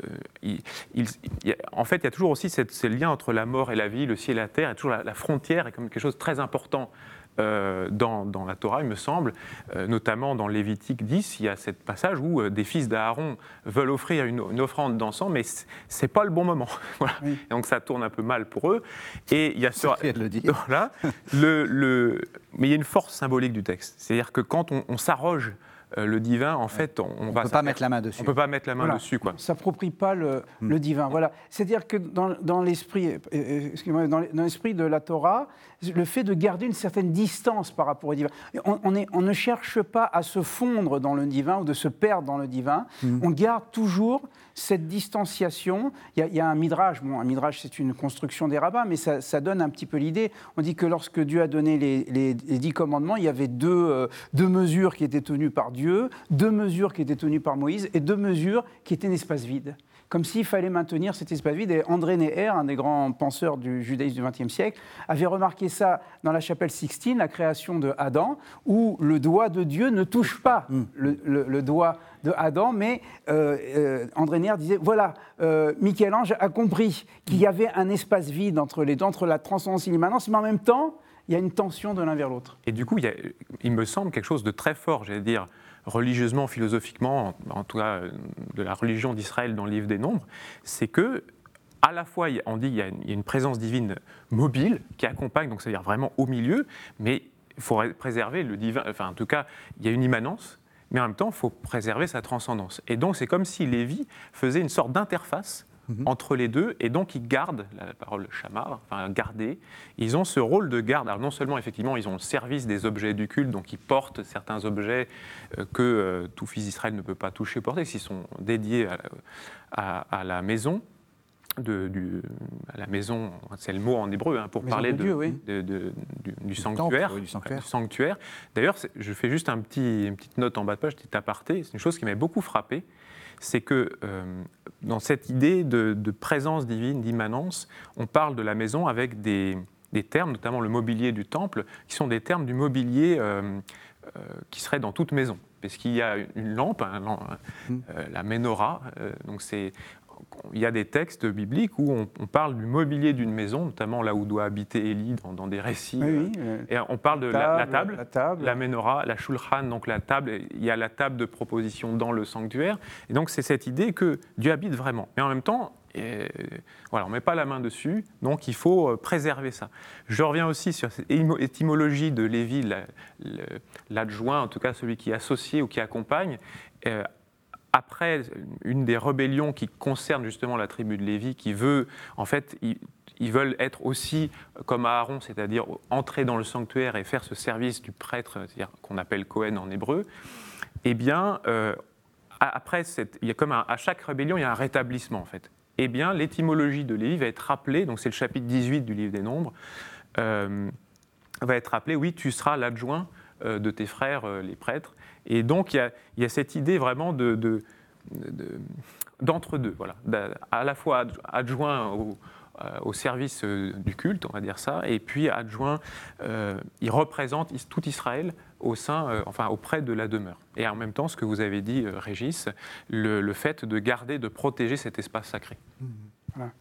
en fait, il y a toujours aussi cette, ce lien entre la mort et la vie, le ciel et la terre, et toujours la, la frontière est comme quelque chose de très important euh, dans, la Torah, il me semble, euh, notamment dans Lévitique 10, il y a ce passage où euh, des fils d'Aaron veulent offrir une, offrande d'encens, mais c'est pas le bon moment. donc ça tourne un peu mal pour eux. Et il y a ce, le dire. le, mais il y a une force symbolique du texte. C'est-à-dire que quand on, s'arroge le divin, en fait, on, ne peut pas mettre la main dessus. On peut pas mettre la main dessus, quoi. S'approprie pas le, hmm. le, divin. Voilà. C'est-à-dire que dans, dans l'esprit, dans l'esprit de la Torah, le fait de garder une certaine distance par rapport au divin. On, on, ne cherche pas à se fondre dans le divin ou de se perdre dans le divin. Mm. On garde toujours cette distanciation. Il y, a, un midrash. Bon, un midrash, c'est une construction des rabbins, mais ça, donne un petit peu l'idée. On dit que lorsque Dieu a donné les, dix commandements, il y avait deux, euh, deux mesures qui étaient tenues par Dieu, deux mesures qui étaient tenues par Moïse et deux mesures qui étaient un espace vide comme s'il fallait maintenir cet espace vide. Et André Neher, un des grands penseurs du judaïsme du XXe siècle, avait remarqué ça dans la chapelle Sixtine, la création de Adam, où le doigt de Dieu ne touche pas mm. le, doigt de Adam, mais euh, euh, André Neher disait voilà, euh, Michel-Ange a compris qu'il y avait un espace vide entre les deux, entre la transcendance et l'immanence, mais en même temps, il y a une tension de l'un vers l'autre. Et du coup, il, il, me semble quelque chose de très fort, j'allais dire, religieusement, philosophiquement, en, tout cas de la religion d'Israël dans le livre des Nombres, c'est que à la fois, on dit qu'il y, a une présence divine mobile qui accompagne, donc c'est-à-dire vraiment au milieu, mais il faut préserver le divin, enfin en tout cas, il y a une immanence, mais en même temps, il faut préserver sa transcendance. Et donc, c'est comme si Lévi faisait une sorte d'interface Mhm. entre les deux, et donc ils gardent, la parole chamar, enfin garder, ils ont ce rôle de garde. Alors non seulement effectivement ils ont le service des objets du culte, donc ils portent certains objets euh, que euh, tout fils d'Israël ne peut pas toucher ou porter, s'ils sont dédiés à, la maison, de, du, à la maison, c'est le mot en hébreu hein, pour parler de, du, sanctuaire. du sanctuaire. D'ailleurs, je fais juste un petit, une petite note en bas de page, petit aparté, c'est une chose qui m'a beaucoup frappé c'est que euh, dans cette idée de, présence divine, d'immanence, on parle de la maison avec des, termes, notamment le mobilier du temple, qui sont des termes du mobilier euh, euh, qui serait dans toute maison. Parce qu'il y a une lampe, mm. la menorah, donc c'est il y a des textes bibliques où on, parle du mobilier d'une maison, notamment là où doit habiter Élie dans, des récits. et on parle de la, table, la, table, la menorah, la shulchan, donc la table. Il y a la table de proposition dans le sanctuaire. Et donc c'est cette idée que Dieu habite vraiment. Mais en même temps, voilà, on ne met pas la main dessus, donc il faut préserver ça. Je reviens aussi sur cette étymologie de Lévi, l'adjoint, en tout cas celui qui est associé ou qui accompagne après une des rébellions qui concerne justement la tribu de Lévi, qui veut, en fait, ils, veulent être aussi comme Aaron, c'est-à-dire entrer dans le sanctuaire et faire ce service du prêtre, c'est-à-dire qu'on appelle Cohen en hébreu, eh bien, euh, après, il y a comme à chaque rébellion, il y a un rétablissement, en fait. Eh bien, l'étymologie de Lévi va être rappelée, donc c'est le chapitre 18 du livre des Nombres, euh, va être rappelée, oui, tu seras l'adjoint euh, de tes frères, les prêtres, et donc, il y a, cette idée vraiment de, d'entre-deux, voilà, à la fois adjoint euh, au, service euh, du culte, on va dire ça, et puis adjoint, euh, il représente tout Israël au sein, enfin auprès de la demeure. Et en même temps, ce que vous avez dit, Régis, le, fait de garder, de protéger cet espace sacré. Voilà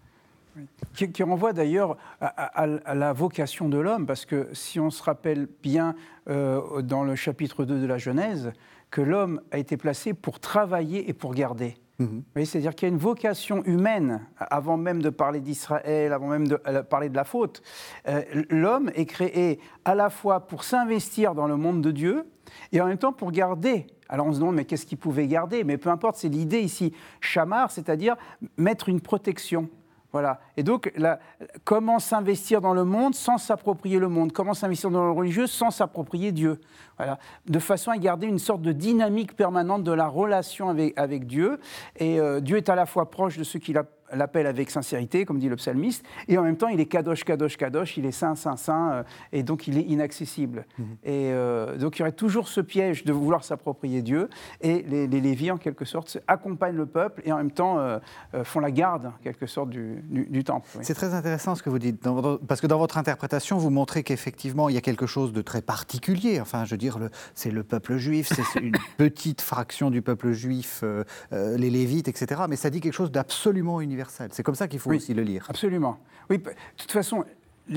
qui, renvoie d'ailleurs à, la vocation de l'homme, parce que si on se rappelle bien euh, dans le chapitre 2 de la Genèse, que l'homme a été placé pour travailler et pour garder. Mhm. C'est-à-dire qu'il y a une vocation humaine, avant même de parler d'Israël, avant même de parler de la faute. Euh, l'homme est créé à la fois pour s'investir dans le monde de Dieu et en même temps pour garder. Alors on se demande, mais qu'est-ce qu'il pouvait garder? Mais peu importe, c'est l'idée ici, chamar, c'est-à-dire mettre une protection. Voilà. Et donc, comment s'investir dans le monde sans s'approprier le monde? Comment s'investir dans le religieux sans s'approprier Dieu? Voilà. De façon à garder une sorte de dynamique permanente de la relation avec, Dieu. Et euh, Dieu est à la fois proche de ceux qui a l'appelle avec sincérité, comme dit le psalmiste, et en même temps, il est kadosh, kadosh, kadosh, il est saint, saint, saint, euh, et donc il est inaccessible. Mhm. Et euh, donc il y aurait toujours ce piège de vouloir s'approprier Dieu, et les, les Lévis, en quelque sorte, accompagnent le peuple et en même temps font la garde, en quelque sorte, du, du, temple. C'est très intéressant ce que vous dites, parce que dans votre interprétation, vous montrez qu'effectivement, il y a quelque chose de très particulier. Enfin, je veux dire, c'est le peuple juif, c'est une petite fraction du peuple juif, les Lévites, etc. Mais ça dit quelque chose d'absolument universel c'est comme ça qu'il faut aussi le lire. Absolument. Oui, de toute façon,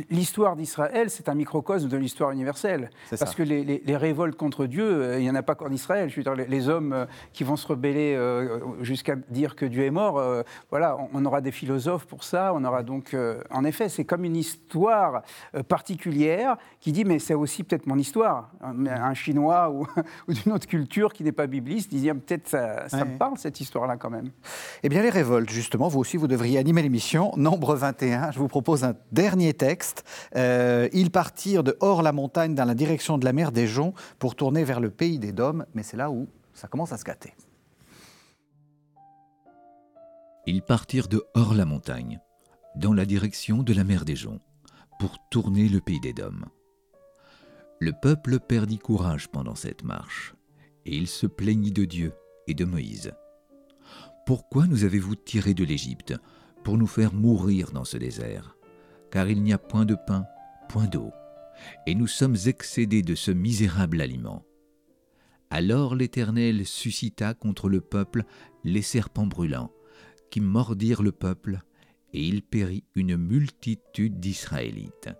l'histoire d'Israël, c'est un microcosme de l'histoire universelle. Parce que les, révoltes contre Dieu, euh, il n'y en a pas qu'en Israël. Je veux dire, les, hommes euh, qui vont se rebeller euh, jusqu'à dire que Dieu est mort, voilà, on, aura des philosophes pour ça. On aura donc, en effet, c'est comme une histoire particulière qui dit, mais c'est aussi peut-être mon histoire. Un, Chinois ou, d'une autre culture qui n'est pas bibliste disait, peut-être ça, ça me parle cette histoire-là quand même. Eh bien, les révoltes, justement, vous aussi, vous devriez animer l'émission. Nombre 21, je vous propose un dernier texte euh, ils partirent de hors la montagne dans la direction de la mer des Joncs pour tourner vers le pays des Dômes, mais c'est là où ça commence à se gâter. Ils partirent de hors la montagne, dans la direction de la mer des Joncs, pour tourner le pays des Dômes. Le peuple perdit courage pendant cette marche, et il se plaignit de Dieu et de Moïse. Pourquoi nous avez-vous tirés de l'Égypte pour nous faire mourir dans ce désert? Car il n'y a point de pain, point d'eau, et nous sommes excédés de ce misérable aliment. Alors l'Éternel suscita contre le peuple les serpents brûlants, qui mordirent le peuple, et il périt une multitude d'Israélites.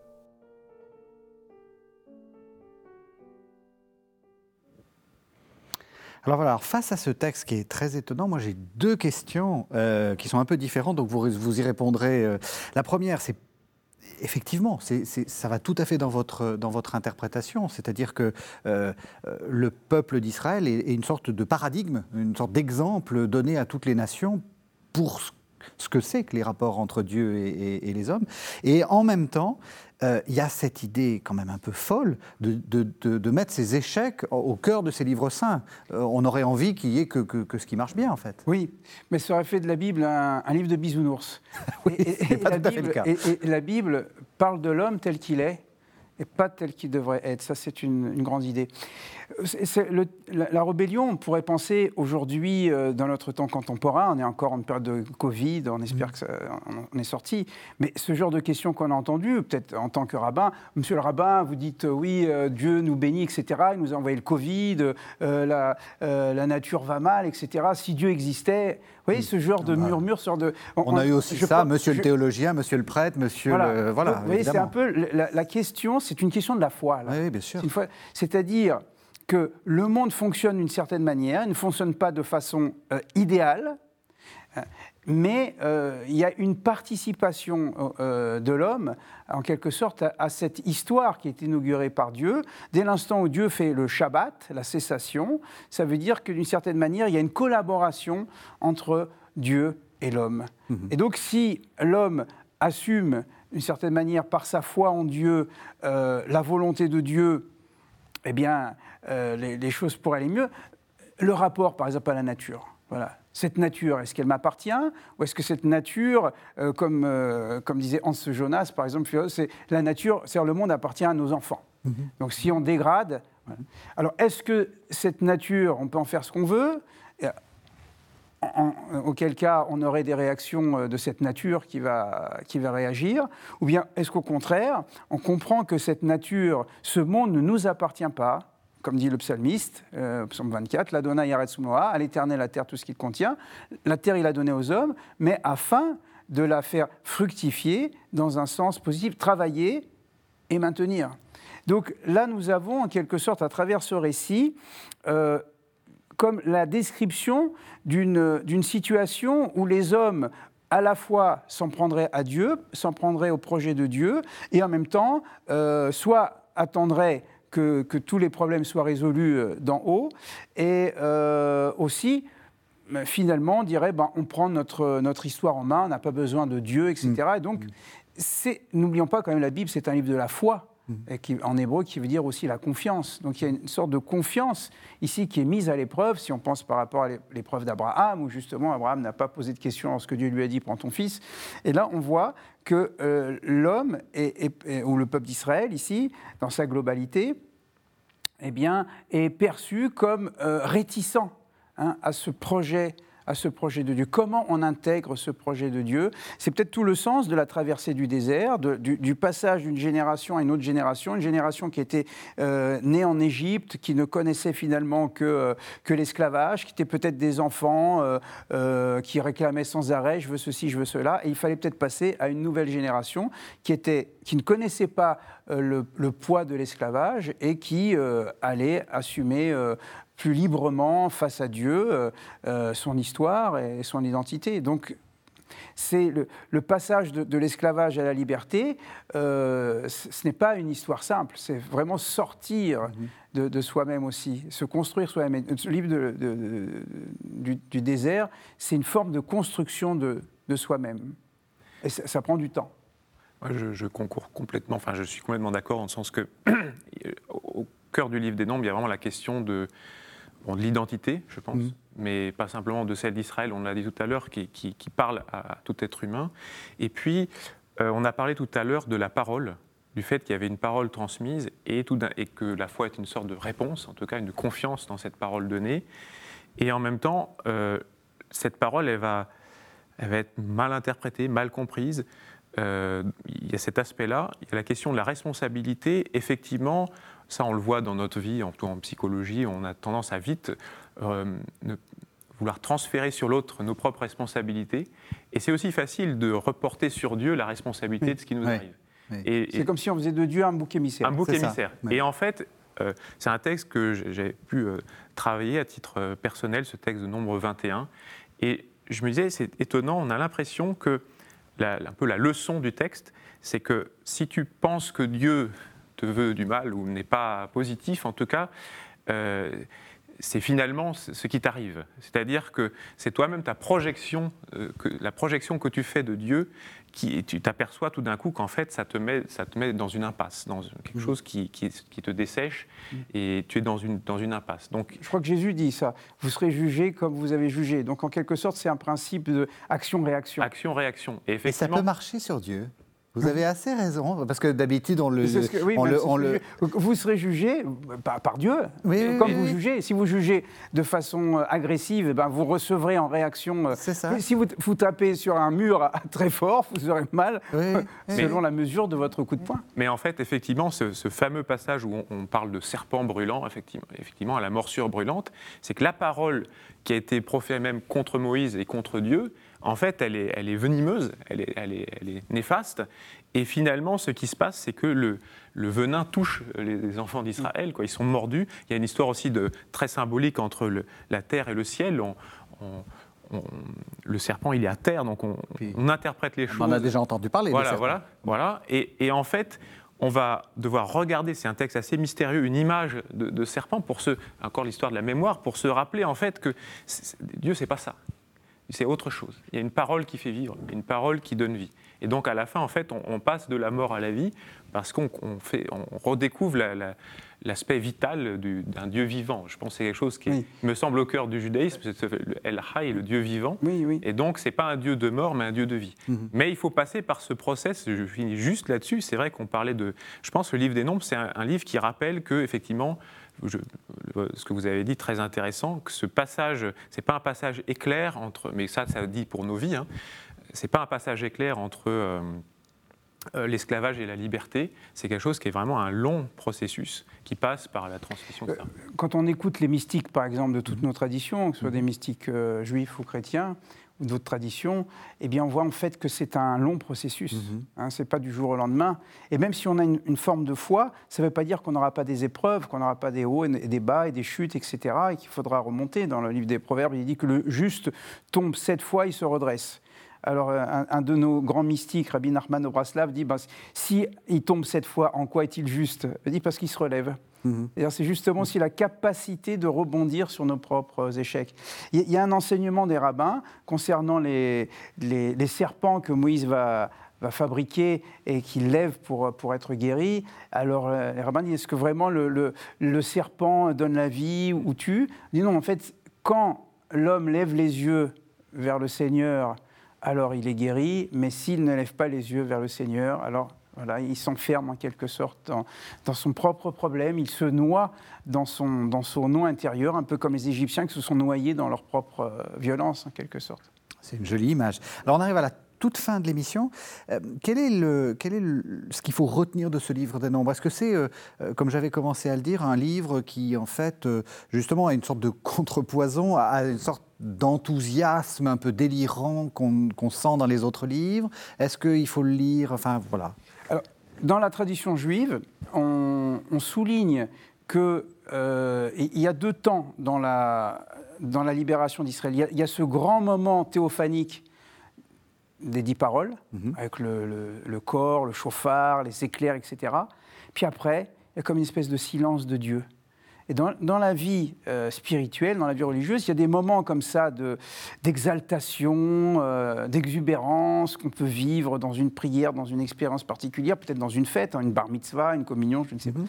Alors voilà, face à ce texte qui est très étonnant, moi j'ai deux questions euh, qui sont un peu différentes, donc vous, vous y répondrez. Euh. La première, c'est effectivement, ça va tout à fait dans votre, interprétation. C'est-à-dire que euh, euh, le peuple d'Israël est, une sorte de paradigme, une sorte d'exemple donné à toutes les nations pour ce que c'est que les rapports entre Dieu et, les hommes. Et en même temps, euh, il y a cette idée quand même un peu folle de, de, mettre ces échecs au cœur de ces livres saints. on aurait envie qu'il y ait que, que, ce qui marche bien, en fait. Oui, mais ça aurait fait de la Bible un, livre de bisounours. oui, et, pas tout à fait le cas. et la Bible parle de l'homme tel qu'il est et pas tel qu'il devrait être. Ça, c'est une, grande idée. La, rébellion, on pourrait penser aujourd'hui, euh, dans notre temps contemporain, on est encore en période de Covid, on espère mmh. qu'on est sorti, mais ce genre de questions qu'on a entendues, peut-être en tant que rabbin, monsieur le rabbin, vous dites euh, oui, euh, Dieu nous bénit, etc., il nous a envoyé le Covid, la, la, nature va mal, etc. Si Dieu existait, vous voyez, mmh. ce genre de murmure, ce genre de... On, a eu aussi ça, monsieur le théologien, monsieur le prêtre, monsieur voilà. le... Voilà, vous voyez, c'est un peu... La, question, c'est une question de la foi. Là. Oui, bien sûr. C'est-à-dire que le monde fonctionne d'une certaine manière, il ne fonctionne pas de façon euh, idéale, euh, mais euh, il y a une participation de l'homme, en quelque sorte, à, cette histoire qui est inaugurée par Dieu. Dès l'instant où Dieu fait le Shabbat, la cessation, ça veut dire que d'une certaine manière, il y a une collaboration entre Dieu et l'homme. Mhm. Et donc, si l'homme assume d'une certaine manière, par sa foi en Dieu, la volonté de Dieu, eh bien, euh, les, choses pourraient aller mieux. Le rapport, par exemple, à la nature. Voilà. Cette nature, est-ce qu'elle m'appartient Ou est-ce que cette nature, euh, comme, euh, comme disait Hans Jonas, par exemple, c'est la nature, c'est-à-dire le monde appartient à nos enfants. Mhm. Donc si on dégrade. Alors est-ce que cette nature, on peut en faire ce qu'on veut? Auquel cas on aurait des réactions de cette nature qui va, qui va réagir? Ou bien est-ce qu'au contraire, on comprend que cette nature, ce monde ne nous appartient pas comme dit le psalmiste, euh, psaume 24, la donna Yaretsumoa, à l'éternel la terre tout ce qu'il contient. La terre il a donné aux hommes, mais afin de la faire fructifier dans un sens positif, travailler et maintenir. Donc là, nous avons en quelque sorte, à travers ce récit, euh, comme la description d'une situation où les hommes à la fois s'en prendraient à Dieu, s'en prendraient au projet de Dieu, et en même temps, euh, soit attendraient que, tous les problèmes soient résolus euh, d'en haut, et euh, aussi ben, finalement dirait ben, on prend notre, notre histoire en main, on n'a pas besoin de Dieu, etc. Mm. Et donc, n'oublions pas quand même la Bible, c'est un livre de la foi. Mm. Et qui, en hébreu, qui veut dire aussi la confiance. Donc il y a une sorte de confiance ici qui est mise à l'épreuve, si on pense par rapport à l'épreuve d'Abraham, où justement Abraham n'a pas posé de question lorsque Dieu lui a dit prends ton fils. Et là, on voit que euh, l'homme, ou le peuple d'Israël ici, dans sa globalité, eh est perçu comme euh, réticent hein, à ce projet à ce projet de Dieu. Comment on intègre ce projet de Dieu? C'est peut-être tout le sens de la traversée du désert, du, passage d'une génération à une autre génération, une génération qui était euh, née en Égypte, qui ne connaissait finalement que, euh, l'esclavage, qui était peut-être des enfants euh, qui réclamaient sans arrêt je veux ceci, je veux cela, et il fallait peut-être passer à une nouvelle génération qui, était, qui ne connaissait pas le, poids de l'esclavage et qui allait assumer plus librement face à Dieu euh, euh, son histoire et son identité. Donc, c'est le, passage de, l'esclavage à la liberté, euh, ce n'est pas une histoire simple, c'est vraiment sortir mhm. de, soi-même aussi, se construire soi-même. Le livre du, désert, c'est une forme de construction de, soi-même. Et ça, prend du temps. Moi, je, je, concours complètement, enfin, je suis complètement d'accord en le sens que, au cœur du livre des Nombres, il y a vraiment la question de, de l'identité, je pense, mhm. mais pas simplement de celle d'Israël, on l'a dit tout à l'heure, qui, parle à, tout être humain. Et puis, euh, on a parlé tout à l'heure de la parole, du fait qu'il y avait une parole transmise et, tout et, que la foi est une sorte de réponse, en tout cas une confiance dans cette parole donnée. Et en même temps, euh, cette parole, elle va, elle va être mal interprétée, mal comprise. Euh, il y a cet aspect-là. Il y a la question de la responsabilité. Effectivement, ça, on le voit dans notre vie, en, en psychologie, on a tendance à vite euh, vouloir transférer sur l'autre nos propres responsabilités. Et c'est aussi facile de reporter sur Dieu la responsabilité de ce qui nous arrive. c'est comme si on faisait de Dieu un bouc émissaire. Un bouc émissaire. Et en fait, euh, c'est un texte que j'ai pu euh, travailler à titre personnel, ce texte de nombre 21. Et je me disais, c'est étonnant, on a l'impression que un peu la leçon du texte, c'est que si tu penses que Dieu te veut du mal ou n'est pas positif, en tout cas, euh, c'est finalement ce qui t'arrive. C'est-à-dire que c'est toi-même ta projection, euh, que, la projection que tu fais de Dieu, qui, tu t'aperçois tout d'un coup qu'en fait ça te, met, ça te met dans une impasse, dans quelque mmh. chose qui, qui, te dessèche mmh. et tu es dans une, dans une impasse. Donc, Je crois que Jésus dit ça, vous serez jugé comme vous avez jugé. Donc en quelque sorte c'est un principe d'action-réaction. Action-réaction. Et, et ça peut marcher sur Dieu? Vous avez assez raison, parce que d'habitude, on le, C'est ce que- oui, on même le- si on c'est le- jugé. Vous serez jugé par, par Dieu, Oui, euh, oui, comme oui, vous oui. jugez. Si vous jugez de façon euh, agressive, eh ben, vous recevrez en réaction. euh, C'est ça. Si vous, vous tapez sur un mur très fort, vous aurez mal, Oui, oui. selon la mesure de votre coup de poing. Mais en fait, effectivement, ce, ce fameux passage où on, on parle de serpent brûlant, effectivement, effectivement, à la morsure brûlante, c'est que la parole qui a été proférée même contre Moïse et contre Dieu, en fait, elle est, elle est venimeuse, elle est, elle, est, elle est néfaste. Et finalement, ce qui se passe, c'est que le, le venin touche les, les enfants d'Israël. quoi. Ils sont mordus. Il y a une histoire aussi de, très symbolique entre le- la terre et le ciel. On- on- on- le serpent, il est à terre, donc on, on interprète les On choses. en a déjà entendu parler. Voilà, voilà, voilà. Et, et en fait, on va devoir regarder, c'est un texte assez mystérieux, une image de, de serpent pour se, encore l'histoire de la mémoire, pour se rappeler en fait que Dieu, c'est pas ça. C'est autre chose. Il y a une parole qui fait vivre, une parole qui donne vie. Et donc à la fin, en fait, on, on passe de la mort à la vie parce qu'on on fait, on redécouvre la- la- l'aspect vital du- d'un Dieu vivant. Je pense que c'est quelque chose qui est- me semble au cœur du judaïsme, c'est le El Hay, le Dieu vivant. Oui, oui. Et donc, c'est pas un Dieu de mort, mais un Dieu de vie. Mhm. Mais il faut passer par ce process. Je finis juste là-dessus. C'est vrai qu'on parlait de. Je pense que le livre des Nombres, c'est un, un livre qui rappelle que, effectivement, ce que vous avez dit, très intéressant, que ce passage, c'est pas un passage éclair entre. Mais ça, ça dit pour nos vies. Hein, c'est pas un passage éclair entre. Euh, euh, l'esclavage et la liberté, c'est quelque chose qui est vraiment un long processus qui passe par la transmission de ça. Quand on écoute les mystiques, par exemple, de toutes nos traditions, que ce soit Mhm. des mystiques euh, juifs ou chrétiens, ou d'autres traditions, eh bien, on voit en fait que c'est un long processus. Mhm. Hein, c'est pas du jour au lendemain. Et même si on a une, une forme de foi, ça ne veut pas dire qu'on n'aura pas des épreuves, qu'on n'aura pas des hauts et des bas et des chutes, etc. Et qu'il faudra remonter. Dans le livre des Proverbes, il dit que le juste tombe sept fois, il se redresse. Alors, euh, un, un de nos grands mystiques, Rabbi Nachman Obraslav, dit ben, si il tombe sept fois, en quoi est-il juste? Il dit parce qu'il se relève. Mhm. C'est justement aussi la capacité de rebondir sur nos propres échecs. Il y a- un enseignement des rabbins concernant les, les- les serpents que Moïse va, va fabriquer et qu'il lève pour, pour être guéri. Alors euh, les rabbins disent, est-ce que vraiment le, le- le serpent donne la vie ou tue? Disent non, en fait, quand l'homme lève les yeux vers le Seigneur, alors il est guéri, mais s'il ne lève pas les yeux vers le Seigneur, alors voilà, il s'enferme en quelque sorte dans, son propre problème, il se noie dans son, dans son nom intérieur, un peu comme les Égyptiens qui se sont noyés dans leur propre euh, violence en quelque sorte. C'est une jolie image. Alors on arrive à la toute fin de l'émission. Euh, quel est, le, quel est ce qu'il faut retenir de ce livre des nombres? Est-ce que c'est, euh, comme j'avais commencé à le dire, un livre qui en fait justement a une sorte de contrepoison, a une sorte d'enthousiasme un peu délirant qu'on sent dans les autres livres Est-ce qu'il faut le lire? Enfin voilà. Alors, dans la tradition juive, on, on souligne que euh, il y a deux temps dans la, dans la libération d'Israël. Il y a- il y, a ce grand moment théophanique des dix paroles, Mhm. avec le, le- le corps, le chauffard, les éclairs, etc. Puis après, il y a comme une espèce de silence de Dieu. Et dans, dans la vie euh, spirituelle, dans la vie religieuse, il y a des moments comme ça de- d'exaltation, euh, d'exubérance qu'on peut vivre dans une prière, dans une expérience particulière, peut-être dans une fête, hein, une bar mitzvah, une communion, je ne sais pas.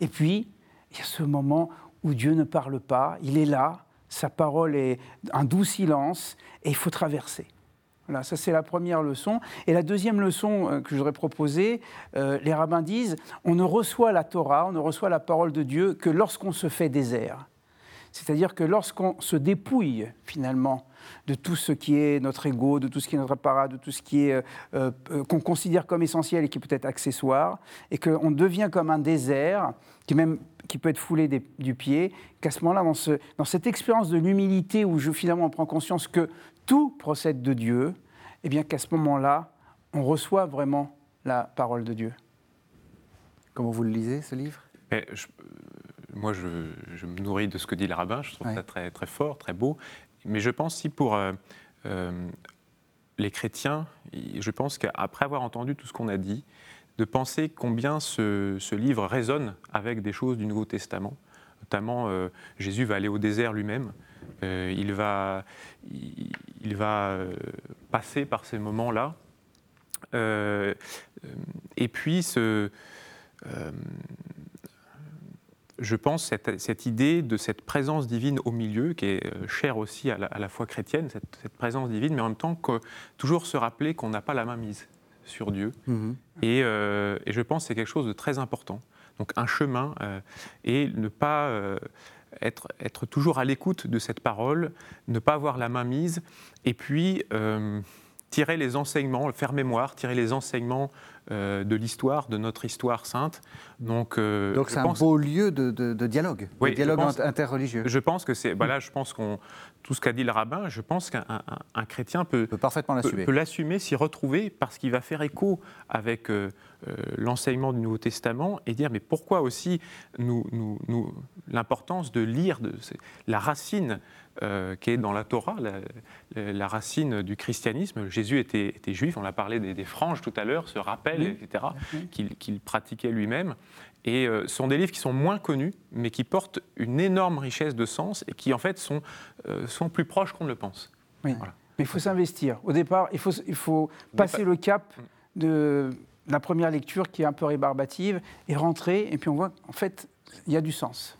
Et puis, il y a ce moment où Dieu ne parle pas, il est là, sa parole est un doux silence, et il faut traverser. Voilà, ça c'est la première leçon. Et la deuxième leçon euh, que je voudrais proposer, euh, les rabbins disent, on ne reçoit la Torah, on ne reçoit la parole de Dieu que lorsqu'on se fait désert. C'est-à-dire que lorsqu'on se dépouille finalement de tout ce qui est notre ego, de tout ce qui est notre apparat, de tout ce qui est euh, qu'on considère comme essentiel et qui peut être accessoire, et qu'on devient comme un désert qui même qui peut être foulé du pied, qu'à ce moment-là, dans, ce- dans cette expérience de l'humilité où je finalement prends conscience que tout procède de Dieu, et bien qu'à ce moment-là, on reçoit vraiment la parole de Dieu. Comment vous le lisez ce livre? Mais je- euh, moi, je, je me nourris de ce que dit le rabbin. Je trouve Ouais. ça très, très fort, très beau. Mais je pense si pour euh, euh, les chrétiens, je pense qu'après avoir entendu tout ce qu'on a dit, de penser combien ce, ce livre résonne avec des choses du Nouveau Testament. Notamment, euh, Jésus va aller au désert lui-même. Euh, il va, il, il va euh, passer par ces moments-là. Euh, et puis, ce, euh, je pense, cette, cette idée de cette présence divine au milieu, qui est chère aussi à la, à la foi chrétienne, cette, cette présence divine, mais en même temps, que, toujours se rappeler qu'on n'a pas la main mise sur Dieu. Mhm. Et, et, je pense que c'est quelque chose de très important. Donc un chemin et ne pas être, être, toujours à l'écoute de cette parole, ne pas avoir la main mise, et puis tirer les enseignements, faire mémoire, tirer les enseignements euh, de l'histoire, de notre histoire sainte. Donc, euh, Donc c'est un beau lieu de, dialogue, de dialogue interreligieux. Je pense que c'est, voilà, je pense qu'on tout ce qu'a dit le rabbin, je pense qu'un chrétien peut, peut parfaitement l'assumer, peut, l'assumer, s'y retrouver, parce qu'il va faire écho avec euh, l'enseignement du Nouveau Testament et dire mais pourquoi aussi nous, nous, nous l'importance de lire de, la racine euh, qui est dans la Torah, la, racine du christianisme. Jésus était, juif, on a parlé des, franges tout à l'heure, ce rappel, etc., qu'il pratiquait lui-même. Et euh, ce sont des livres qui sont moins connus, mais qui portent une énorme richesse de sens et qui, en fait, sont, euh, sont plus proches qu'on ne le pense. Oui. Mais il faut s'investir. Au départ, il faut, il faut passer le cap de la première lecture qui est un peu rébarbative et rentrer, et puis on voit, en fait, il y a du sens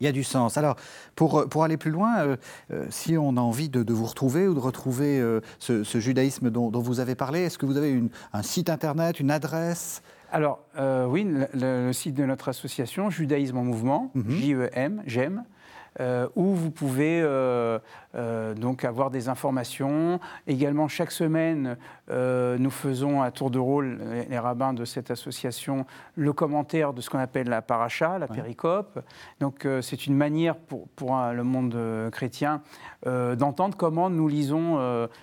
il y a du sens. Alors, pour, pour aller plus loin, euh, euh, si on a envie de, vous retrouver ou de retrouver euh, ce, judaïsme dont, vous avez parlé, est-ce que vous avez une, un site internet, une adresse? Alors, oui, le, site de notre association, Judaïsme en Mouvement, mhm. J-E-M, j'aime. Euh, où vous pouvez euh, euh, donc avoir des informations. Également, chaque semaine, nous faisons à tour de rôle, les, rabbins de cette association, le commentaire de ce qu'on appelle la paracha, la péricope. Donc, c'est une manière pour, pour le monde chrétien d'entendre comment nous lisons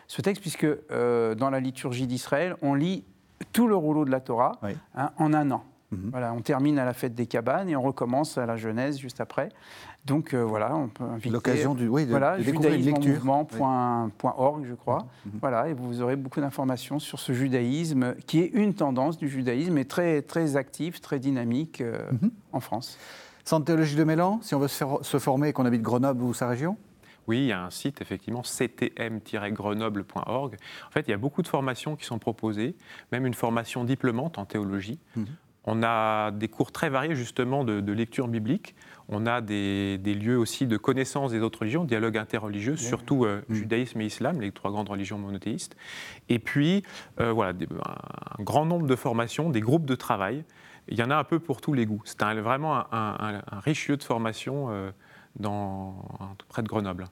ce texte, puisque dans la liturgie d'Israël, on lit tout le rouleau de la Torah hein, en un an. Mhm. Voilà, on termine à la fête des cabanes et on recommence à la Genèse juste après. Donc euh, voilà, on peut inviter. L'occasion du, oui, de, voilà, de découvrir une lecture. je crois. Mhm. Mhm. Voilà, et vous aurez beaucoup d'informations sur ce judaïsme qui est une tendance du judaïsme et très très actif, très dynamique euh, en France. Centre théologie de Mélan, si on veut se, faire, se former et qu'on habite Grenoble ou sa région? Oui, il y a un site, effectivement, ctm-grenoble.org. En fait, il y a beaucoup de formations qui sont proposées, même une formation diplômante en théologie. On a des cours très variés justement de, lecture biblique. On a des, lieux aussi de connaissance des autres religions, dialogue interreligieux, surtout euh, mm. judaïsme et islam, les trois grandes religions monothéistes. Et puis, euh, voilà, un grand nombre de formations, des groupes de travail. Il y en a un peu pour tous les goûts. C'est vraiment un, riche lieu de formation euh, dans, près de Grenoble.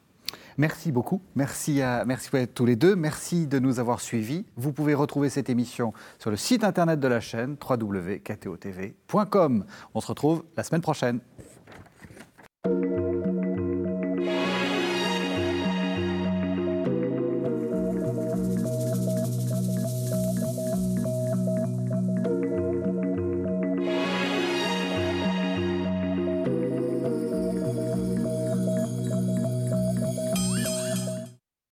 Merci beaucoup. Merci à, merci tous les deux. Merci de nous avoir suivis. Vous pouvez retrouver cette émission sur le site internet de la chaîne www.ktotv.com. On se retrouve la semaine prochaine.